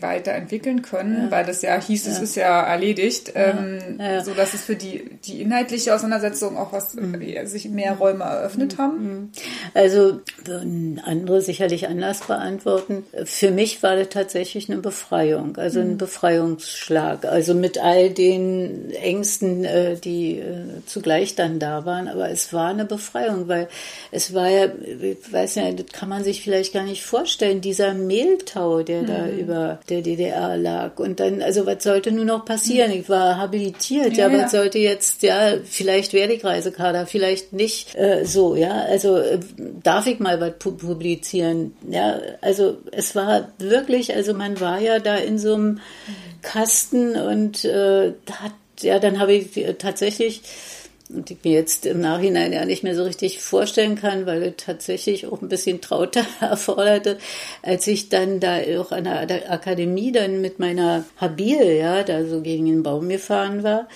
weiterentwickeln können, weil das ja hieß, es ist ja erledigt, ähm, Ja. Mhm. so dass es für die, die inhaltliche Auseinandersetzung auch was, äh, sich mehr Räume eröffnet haben. Also würden andere sicherlich anders beantworten. Für mich war das tatsächlich eine Befreiung, also ein Befreiungsschlag. Also mit all den Ängsten, äh, die äh, zugleich dann da waren. Aber es war eine Befreiung, weil es war ja, ich weiß ja, das kann man sich vielleicht gar nicht vorstellen, dieser Mehltau, der da über der DDR lag. Und dann, also was sollte nun noch passieren? Ich war habilitiert, ja, Ja, ja. was sollte jetzt, ja, vielleicht werde ich Reisekader, vielleicht nicht äh, so, ja. Also äh, darf ich mal was pu publizieren? Ja, also es war wirklich, also man war ja da in so einem Kasten und äh, hat, ja, dann habe ich äh, tatsächlich und ich mir jetzt im Nachhinein ja nicht mehr so richtig vorstellen kann, weil es tatsächlich auch ein bisschen trauter erforderte, als ich dann da auch an der Akademie dann mit meiner Habil, ja, da so gegen den Baum gefahren war,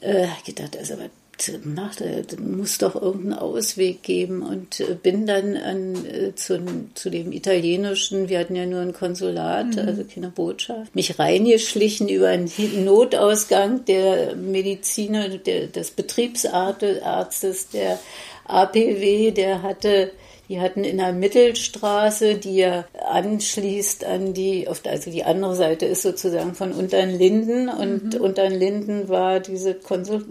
äh, gedacht, also was macht er, muss doch irgendeinen Ausweg geben. Und äh, bin dann an, äh, zu, zu dem italienischen, wir hatten ja nur ein Konsulat, also keine Botschaft, mich reingeschlichen über einen Notausgang der Mediziner, der, des Betriebsarztes, der APW, der hatte die hatten in der Mittelstraße, die ja anschließt an die, also die andere Seite ist sozusagen von Unternlinden und Unternlinden war diese Konsul,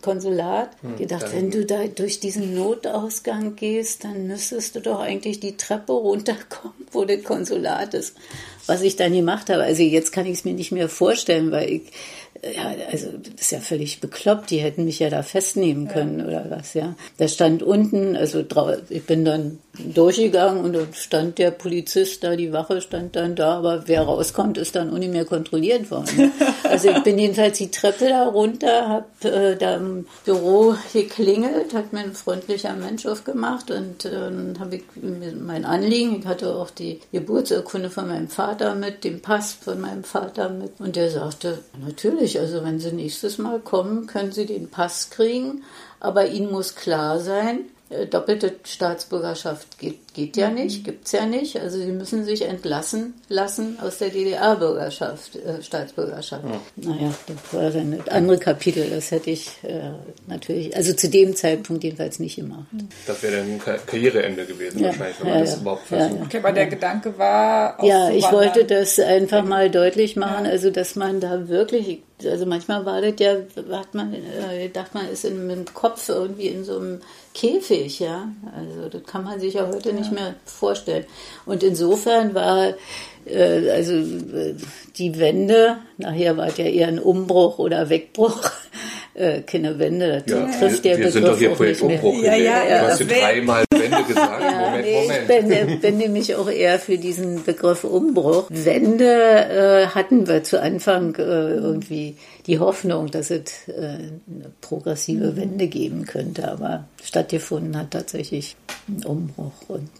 Konsulat. Ich dachte, wenn du da durch diesen Notausgang gehst, dann müsstest du doch eigentlich die Treppe runterkommen, wo das Konsulat ist. Was ich dann gemacht habe, also jetzt kann ich es mir nicht mehr vorstellen, weil ich, ja, also das ist ja völlig bekloppt. Die hätten mich ja da festnehmen können oder was, ja. Da stand unten, also ich bin dann durchgegangen und dann stand der Polizist da, die Wache stand dann da, aber wer rauskommt, ist dann auch nicht mehr kontrolliert worden. Also ich bin jedenfalls die Treppe da runter, habe äh, da im Büro geklingelt, hat mir ein freundlicher Mensch aufgemacht und äh, dann habe ich mein Anliegen, ich hatte auch die Geburtsurkunde von meinem Vater mit, den Pass von meinem Vater mit und der sagte, natürlich, also wenn Sie nächstes Mal kommen, können Sie den Pass kriegen, aber Ihnen muss klar sein, doppelte Staatsbürgerschaft geht, geht ja nicht, gibt's ja nicht. Also sie müssen sich entlassen lassen aus der DDR-Bürgerschaft, äh, Staatsbürgerschaft. Naja, das war dann ein anderes Kapitel. Das hätte ich äh, natürlich, also zu dem Zeitpunkt jedenfalls nicht gemacht. Das wäre dann ein Ka- Karriereende gewesen Ja, wahrscheinlich, wenn ja, man das ja. überhaupt Ja, versucht. ja. Okay, aber der Gedanke war auch Ja, ich wollte das einfach mal deutlich machen, also dass man da wirklich, also manchmal war das ja, hat man, äh, dachte man ist in, mit dem Kopf irgendwie in so einem Käfig, ja. Also das kann man sich ja heute nicht mehr vorstellen. Und insofern war äh, also die Wende, nachher war es ja eher ein Umbruch oder Wegbruch, äh, keine Wende, das Ja, trifft wir, der wir sind Begriff doch hier auch nicht mehr. Projektumbruch. Ja, ja, ja, du hast dreimal Wende gesagt. Ja, Moment, nee, Moment. ich bin, bin nämlich auch eher für diesen Begriff Umbruch. Wende äh, hatten wir zu Anfang äh, irgendwie die Hoffnung, dass es äh, eine progressive Wende geben könnte, aber stattgefunden hat tatsächlich ein Umbruch und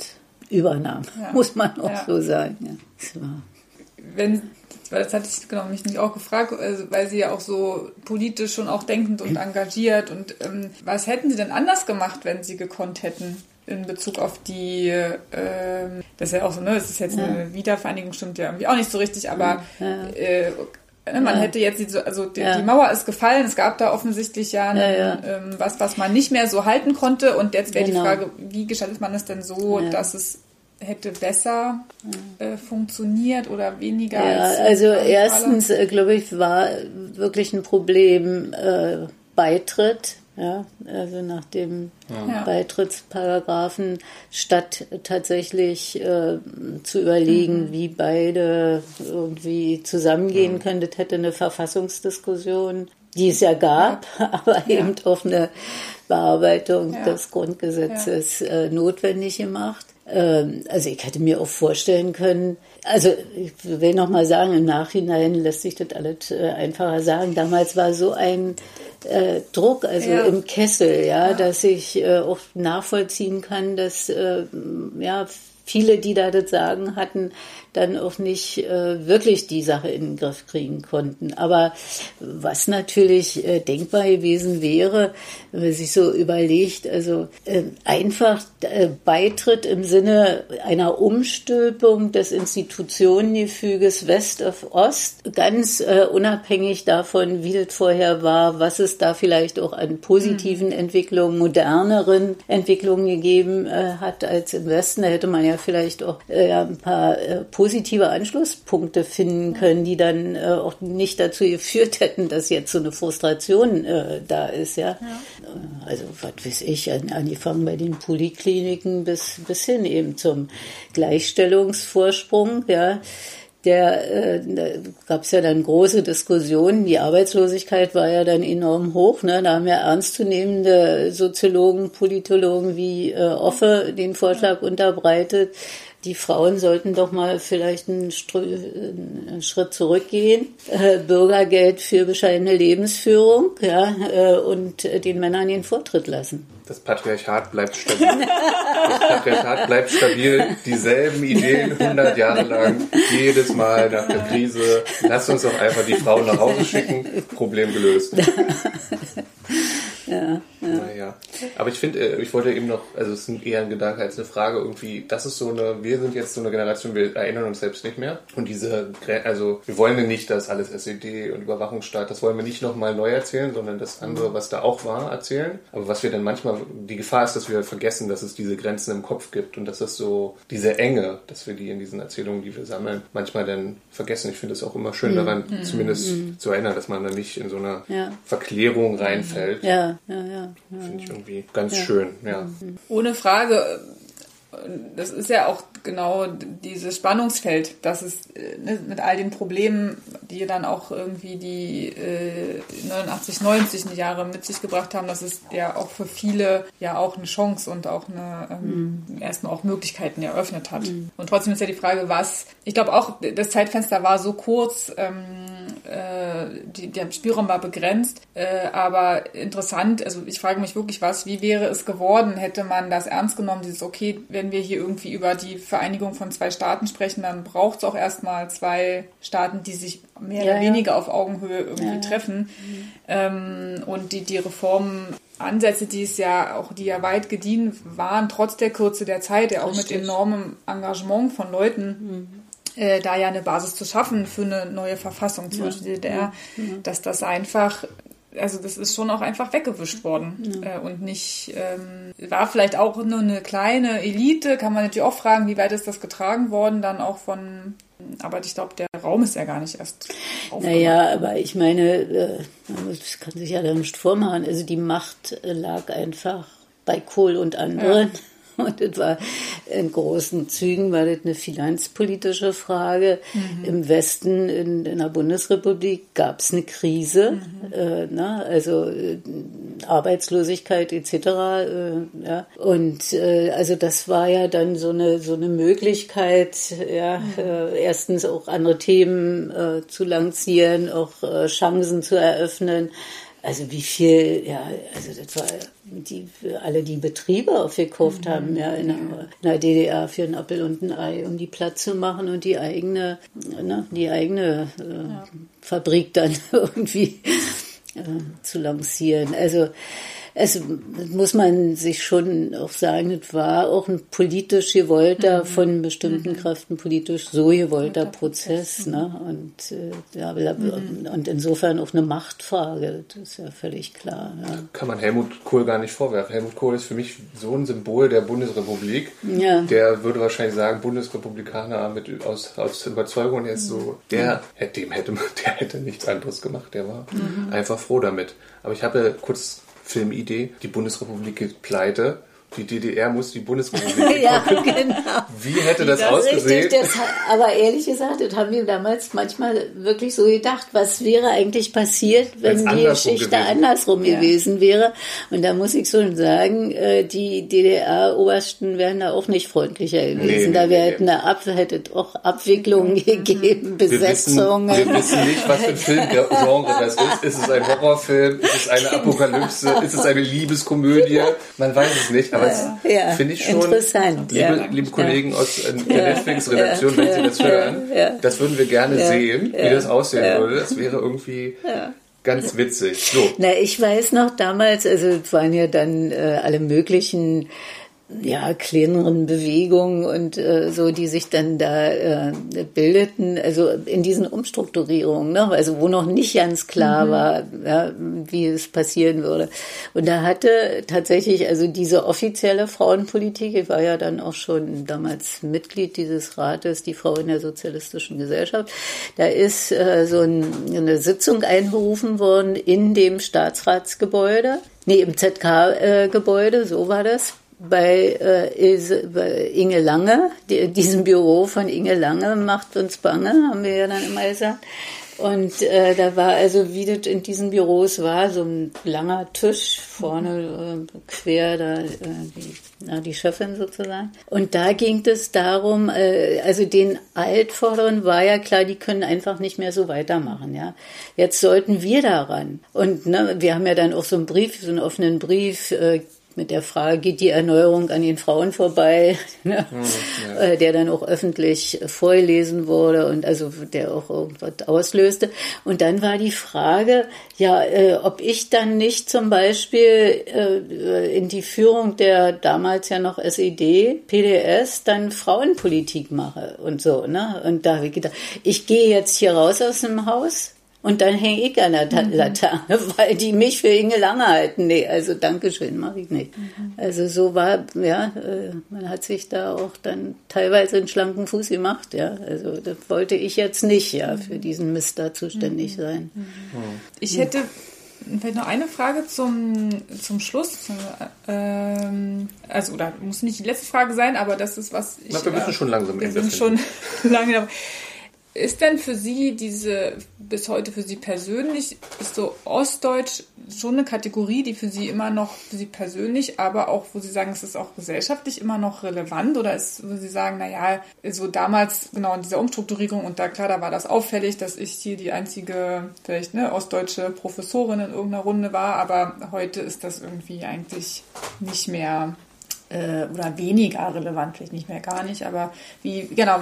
Übernahme, Ja. muss man auch Ja. so sagen. Ja, es war- wenn, weil das hatte ich genau mich nicht auch gefragt, also, weil sie ja auch so politisch schon auch denkend und engagiert und ähm, was hätten sie denn anders gemacht, wenn sie gekonnt hätten? In Bezug auf die, ähm, das ist ja auch so, ne, es ist jetzt eine Wiedervereinigung, stimmt ja irgendwie auch nicht so richtig, aber äh, ne, man Ja. hätte jetzt, die, so- also die, Ja. die Mauer ist gefallen, es gab da offensichtlich ja, einen, Ja, ja. Ähm, was, was man nicht mehr so halten konnte und jetzt wäre Genau. die Frage, wie gestaltet man es denn so, Ja. dass es hätte besser äh, funktioniert oder weniger Ja, als also erstens, äh, glaube ich, war wirklich ein Problem äh, Beitritt. Ja, also nach dem Ja. Beitrittsparagraphen, statt tatsächlich äh, zu überlegen, wie beide irgendwie zusammengehen können. Das hätte eine Verfassungsdiskussion, die es ja gab, aber eben auch eine Bearbeitung Ja. des Grundgesetzes äh, notwendig gemacht. Ähm, also ich hätte mir auch vorstellen können, also ich will noch mal sagen, im Nachhinein lässt sich das alles äh, einfacher sagen. Damals war so ein äh, Druck, also Ja. im Kessel, ja, dass ich äh, auch nachvollziehen kann, dass äh, ja viele, die da das Sagen hatten, dann auch nicht äh, wirklich die Sache in den Griff kriegen konnten. Aber was natürlich äh, denkbar gewesen wäre, wenn man sich so überlegt, also äh, einfach Beitritt im Sinne einer Umstülpung des Institutionengefüges West of Ost, ganz äh, unabhängig davon, wie das vorher war, was es da vielleicht auch an positiven mhm. Entwicklungen, moderneren Entwicklungen gegeben äh, hat als im Westen. Da hätte man ja vielleicht auch äh, ein paar äh, positive Anschlusspunkte finden können, die dann äh, auch nicht dazu geführt hätten, dass jetzt so eine Frustration äh, da ist, ja. ja. Äh, also was weiß ich, an, angefangen bei den Polikliniken bis, bis hin eben zum Gleichstellungsvorsprung, ja der äh, gab es ja dann große Diskussionen. Die Arbeitslosigkeit war ja dann enorm hoch. Ne? Da haben ja ernstzunehmende Soziologen, Politologen wie äh, Offe den Vorschlag unterbreitet, die Frauen sollten doch mal vielleicht einen, Schritt zurückgehen. Äh, Bürgergeld für bescheidene Lebensführung ja, äh, und den Männern den Vortritt lassen. Das Patriarchat bleibt stabil. Das Patriarchat bleibt stabil. Dieselben Ideen 100 Jahre lang. Jedes Mal nach der Krise. Lasst uns doch einfach die Frauen nach Hause schicken. Problem gelöst. Ja, ja. Naja. Aber ich finde, äh, ich wollte eben noch, also es ist eher ein Gedanke als eine Frage irgendwie, das ist so eine, wir sind jetzt so eine Generation, wir erinnern uns selbst nicht mehr. Und diese, also wir wollen ja nicht, dass alles SED und Überwachungsstaat, das wollen wir nicht nochmal neu erzählen, sondern das andere, was da auch war, erzählen. Aber was wir dann manchmal, die Gefahr ist, dass wir vergessen, dass es diese Grenzen im Kopf gibt und dass es so, diese Enge, dass wir die in diesen Erzählungen, die wir sammeln, manchmal dann vergessen. Ich finde es auch immer schön mhm. daran, mhm. zumindest mhm. zu erinnern, dass man da nicht in so eine ja. Verklärung reinfällt. Ja ja, ja. Finde ich irgendwie ganz schön, ja. Ohne Frage das ist ja auch genau dieses Spannungsfeld, dass es äh, ne, mit all den Problemen, die dann auch irgendwie die äh, 89, 90 Jahre mit sich gebracht haben, dass es ja auch für viele ja auch eine Chance und auch eine ähm, mhm. erstmal auch Möglichkeiten eröffnet hat. Mhm. Und trotzdem ist ja die Frage, was, ich glaube auch, das Zeitfenster war so kurz, ähm, äh, die, der Spielraum war begrenzt, äh, aber interessant, also ich frage mich wirklich was, wie wäre es geworden, hätte man das ernst genommen, dieses, okay, wenn wir hier irgendwie über die Vereinigung von zwei Staaten sprechen, dann braucht es auch erstmal zwei Staaten, die sich mehr ja, oder weniger ja. auf Augenhöhe irgendwie ja, treffen. Mhm. Ähm, und die, die Reformansätze, die es ja auch, die ja weit gediehen waren, trotz der Kürze der Zeit, ja auch Richtig. mit enormem Engagement von Leuten. Mhm äh, da ja eine Basis zu schaffen für eine neue Verfassung zur ja. DDR, ja. dass das einfach also das ist schon auch einfach weggewischt worden ja. äh, und nicht ähm, war vielleicht auch nur eine kleine Elite kann man natürlich auch fragen wie weit ist das getragen worden dann auch von aber ich glaube der Raum ist ja gar nicht erst naja aber ich meine äh, das kann sich ja da nicht vormachen also die Macht lag einfach bei Kohl und anderen ja. Und das war in großen Zügen war das eine finanzpolitische Frage. Mhm. Im Westen, in, in der Bundesrepublik, gab es eine Krise, mhm. äh, na, ne? also äh, Arbeitslosigkeit etc. Äh, ja. Und äh, also das war ja dann so eine so eine Möglichkeit, ja, mhm. Äh, erstens auch andere Themen äh, zu lancieren, auch Chancen zu eröffnen. Also wie viel, ja, also das war die alle die Betriebe aufgekauft mhm. haben, ja, in der, in der, DDR für einen Appel und ein Ei, um die Platz zu machen und die eigene, ne, die eigene äh, ja. Fabrik dann irgendwie äh, zu lancieren. Also es muss man sich schon auch sagen, es war auch ein politisch gewollter, mhm. von bestimmten mhm. Kräften politisch so gewollter Prozess. Ne? Und, äh, ja, mhm. und insofern auch eine Machtfrage, das ist ja völlig klar. Ja. Kann man Helmut Kohl gar nicht vorwerfen. Helmut Kohl ist für mich so ein Symbol der Bundesrepublik. Ja. Der würde wahrscheinlich sagen, Bundesrepublikaner mit, aus, aus Überzeugung, er ist so, der, dem hätte, der hätte nichts anderes gemacht. Der war mhm. einfach froh damit. Aber ich habe kurz Filmidee, die Bundesrepublik geht pleite die DDR muss die Bundesrepublik ja, genau. Wie hätte das, das ausgesehen? Richtig, das, aber ehrlich gesagt, das haben wir damals manchmal wirklich so gedacht, was wäre eigentlich passiert, wenn die Geschichte gewesen. andersrum ja. gewesen wäre. Und da muss ich schon sagen, äh, die DDR-Obersten wären da auch nicht freundlicher gewesen. Nee, da nee, hätten nee. Ab, hätte auch Abwicklungen mhm. gegeben, Besetzungen. Wir wissen, wir wissen nicht, was für ein Filmgenre das ist. Ist es ein Horrorfilm? Ist es eine genau. Apokalypse? Ist es eine Liebeskomödie? Man weiß es nicht. Aber aber ja, finde ich schon, interessant. Liebe, ja. liebe Kollegen aus äh, der Netflix-Redaktion, wenn Sie das hören, das würden wir gerne sehen, wie das aussehen würde. Das wäre irgendwie ganz witzig. So. Na, ich weiß noch damals, also es waren ja dann äh, alle möglichen ja, kleineren Bewegungen und äh, so, die sich dann da äh, bildeten, also in diesen Umstrukturierungen, ne? also wo noch nicht ganz klar mhm. war, ja, wie es passieren würde. Und da hatte tatsächlich also diese offizielle Frauenpolitik, ich war ja dann auch schon damals Mitglied dieses Rates, die Frau in der Sozialistischen Gesellschaft, da ist äh, so ein, eine Sitzung einberufen worden in dem Staatsratsgebäude, nee, im ZK-Gebäude, äh, so war das bei, äh, bei Inge Lange, die, diesem Büro von Inge Lange macht uns bange, haben wir ja dann immer gesagt. Und äh, da war also, wie das in diesen Büros war, so ein langer Tisch vorne äh, quer, da äh, die, na, die Chefin sozusagen. Und da ging es darum, äh, also den Altvorderen war ja klar, die können einfach nicht mehr so weitermachen. Ja, jetzt sollten wir daran. Und ne, wir haben ja dann auch so einen Brief, so einen offenen Brief. Äh, mit der Frage, geht die Erneuerung an den Frauen vorbei, ne? ja. Äh, der dann auch öffentlich vorgelesen wurde und also der auch irgendwas auslöste. Und dann war die Frage, ja, äh, ob ich dann nicht zum Beispiel äh, in die Führung der damals ja noch SED, PDS, dann Frauenpolitik mache und so. Ne? Und da habe ich gedacht, ich gehe jetzt hier raus aus dem Haus, und dann hänge ich an der mhm. Laterne, weil die mich für Inge Lange halten. Nee, also Dankeschön, mache ich nicht. Mhm. Also so war, ja, äh, man hat sich da auch dann teilweise einen schlanken Fuß gemacht, ja. Also das wollte ich jetzt nicht, ja, für diesen Mist da zuständig mhm. sein. Mhm. Ich hätte vielleicht noch eine Frage zum, zum Schluss. Ähm, also, oder muss nicht die letzte Frage sein, aber das ist was ich. Na, wir müssen äh, schon langsam Wir sind schon lange ist denn für Sie diese, bis heute für Sie persönlich, ist so Ostdeutsch schon eine Kategorie, die für Sie immer noch, für Sie persönlich, aber auch, wo Sie sagen, es ist auch gesellschaftlich immer noch relevant? Oder ist, wo Sie sagen, naja, so damals, genau, in dieser Umstrukturierung und da, klar, da war das auffällig, dass ich hier die einzige, vielleicht, ne, ostdeutsche Professorin in irgendeiner Runde war, aber heute ist das irgendwie eigentlich nicht mehr äh, oder weniger relevant, vielleicht nicht mehr gar nicht, aber wie, genau,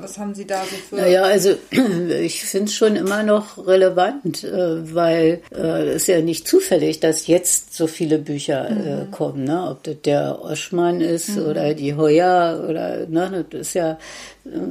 was haben Sie da so für. Naja, also ich finde es schon immer noch relevant, äh, weil äh, es ja nicht zufällig, dass jetzt so viele Bücher äh, mhm. kommen, ne? ob das der Oschmann ist mhm. oder die Heuer oder, ne, das ist ja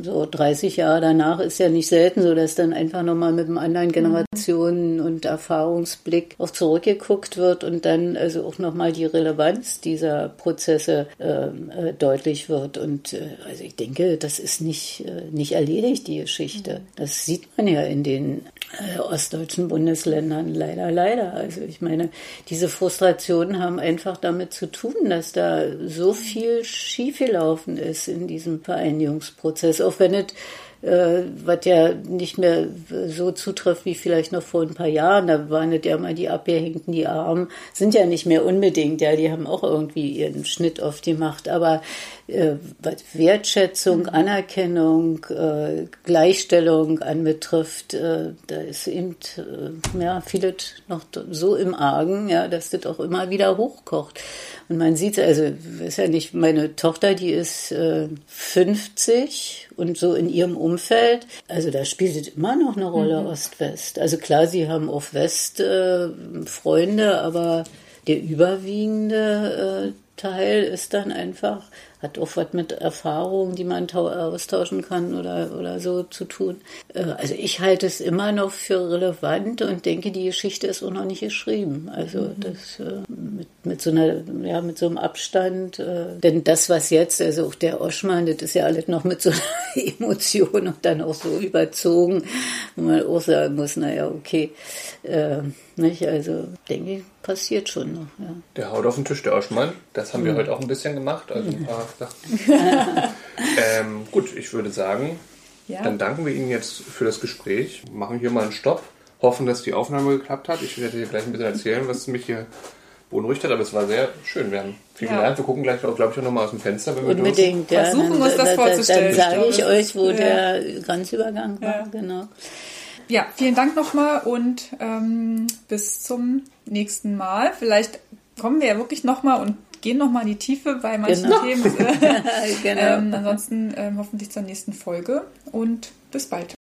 so 30 Jahre danach ist ja nicht selten so, dass dann einfach nochmal mit einem anderen Generationen- und Erfahrungsblick auch zurückgeguckt wird und dann also auch nochmal die Relevanz dieser Prozesse ähm, äh, deutlich wird. Und äh, also ich denke, das ist nicht, äh, nicht erledigt, die Geschichte. Das sieht man ja in den äh, ostdeutschen Bundesländern leider, leider. Also ich meine, diese Frustrationen haben einfach damit zu tun, dass da so viel schiefgelaufen ist in diesem Vereinigungsprozess, auch wenn es äh, was ja nicht mehr so zutrifft wie vielleicht noch vor ein paar Jahren. Da waren es ja mal die Abgehängten, die Armen, sind ja nicht mehr unbedingt, ja, die haben auch irgendwie ihren Schnitt auf die Macht. Aber äh, was Wertschätzung, mhm. Anerkennung, äh, Gleichstellung anbetrifft, äh, da ist eben äh, ja, vieles noch so im Argen, ja, dass das auch immer wieder hochkocht. Und man sieht, also ist ja nicht, meine Tochter, die ist äh, 50 und so in ihrem Umfeld, also da spielt es immer noch eine Rolle mhm. Ost-West. Also klar, sie haben auch West äh, Freunde, aber der überwiegende äh, Teil ist dann einfach hat auch was mit Erfahrungen, die man austauschen kann oder, oder so zu tun. Äh, also ich halte es immer noch für relevant und denke, die Geschichte ist auch noch nicht geschrieben. Also mhm. das äh, mit, mit so einer, ja, mit so einem Abstand. Äh, denn das, was jetzt, also auch der Oschmann, das ist ja alles noch mit so einer Emotion und dann auch so überzogen, wo man auch sagen muss, naja, okay. Nicht? Also denke ich, passiert schon noch. Ja. Der haut auf den Tisch, der Oschmann. Das haben wir mhm. heute auch ein bisschen gemacht. Also ein paar Sachen. ähm, gut, ich würde sagen, ja. dann danken wir Ihnen jetzt für das Gespräch. Machen hier mal einen Stopp. Hoffen, dass die Aufnahme geklappt hat. Ich werde dir gleich ein bisschen erzählen, was mich hier beunruhigt hat, aber es war sehr schön. Wir haben viel ja. gelernt. Wir gucken gleich, glaube ich, auch nochmal aus dem Fenster, wenn wir Unbedingt, ja. Versuchen uns das vorzustellen. Dann sage ich, ich euch, wo ja. der Grenzübergang war. Genau. Ja, vielen Dank nochmal und ähm, bis zum nächsten Mal. Vielleicht kommen wir ja wirklich nochmal und gehen nochmal in die Tiefe bei manchen Genau. Themen. genau. ähm, ansonsten ähm, hoffentlich zur nächsten Folge und bis bald.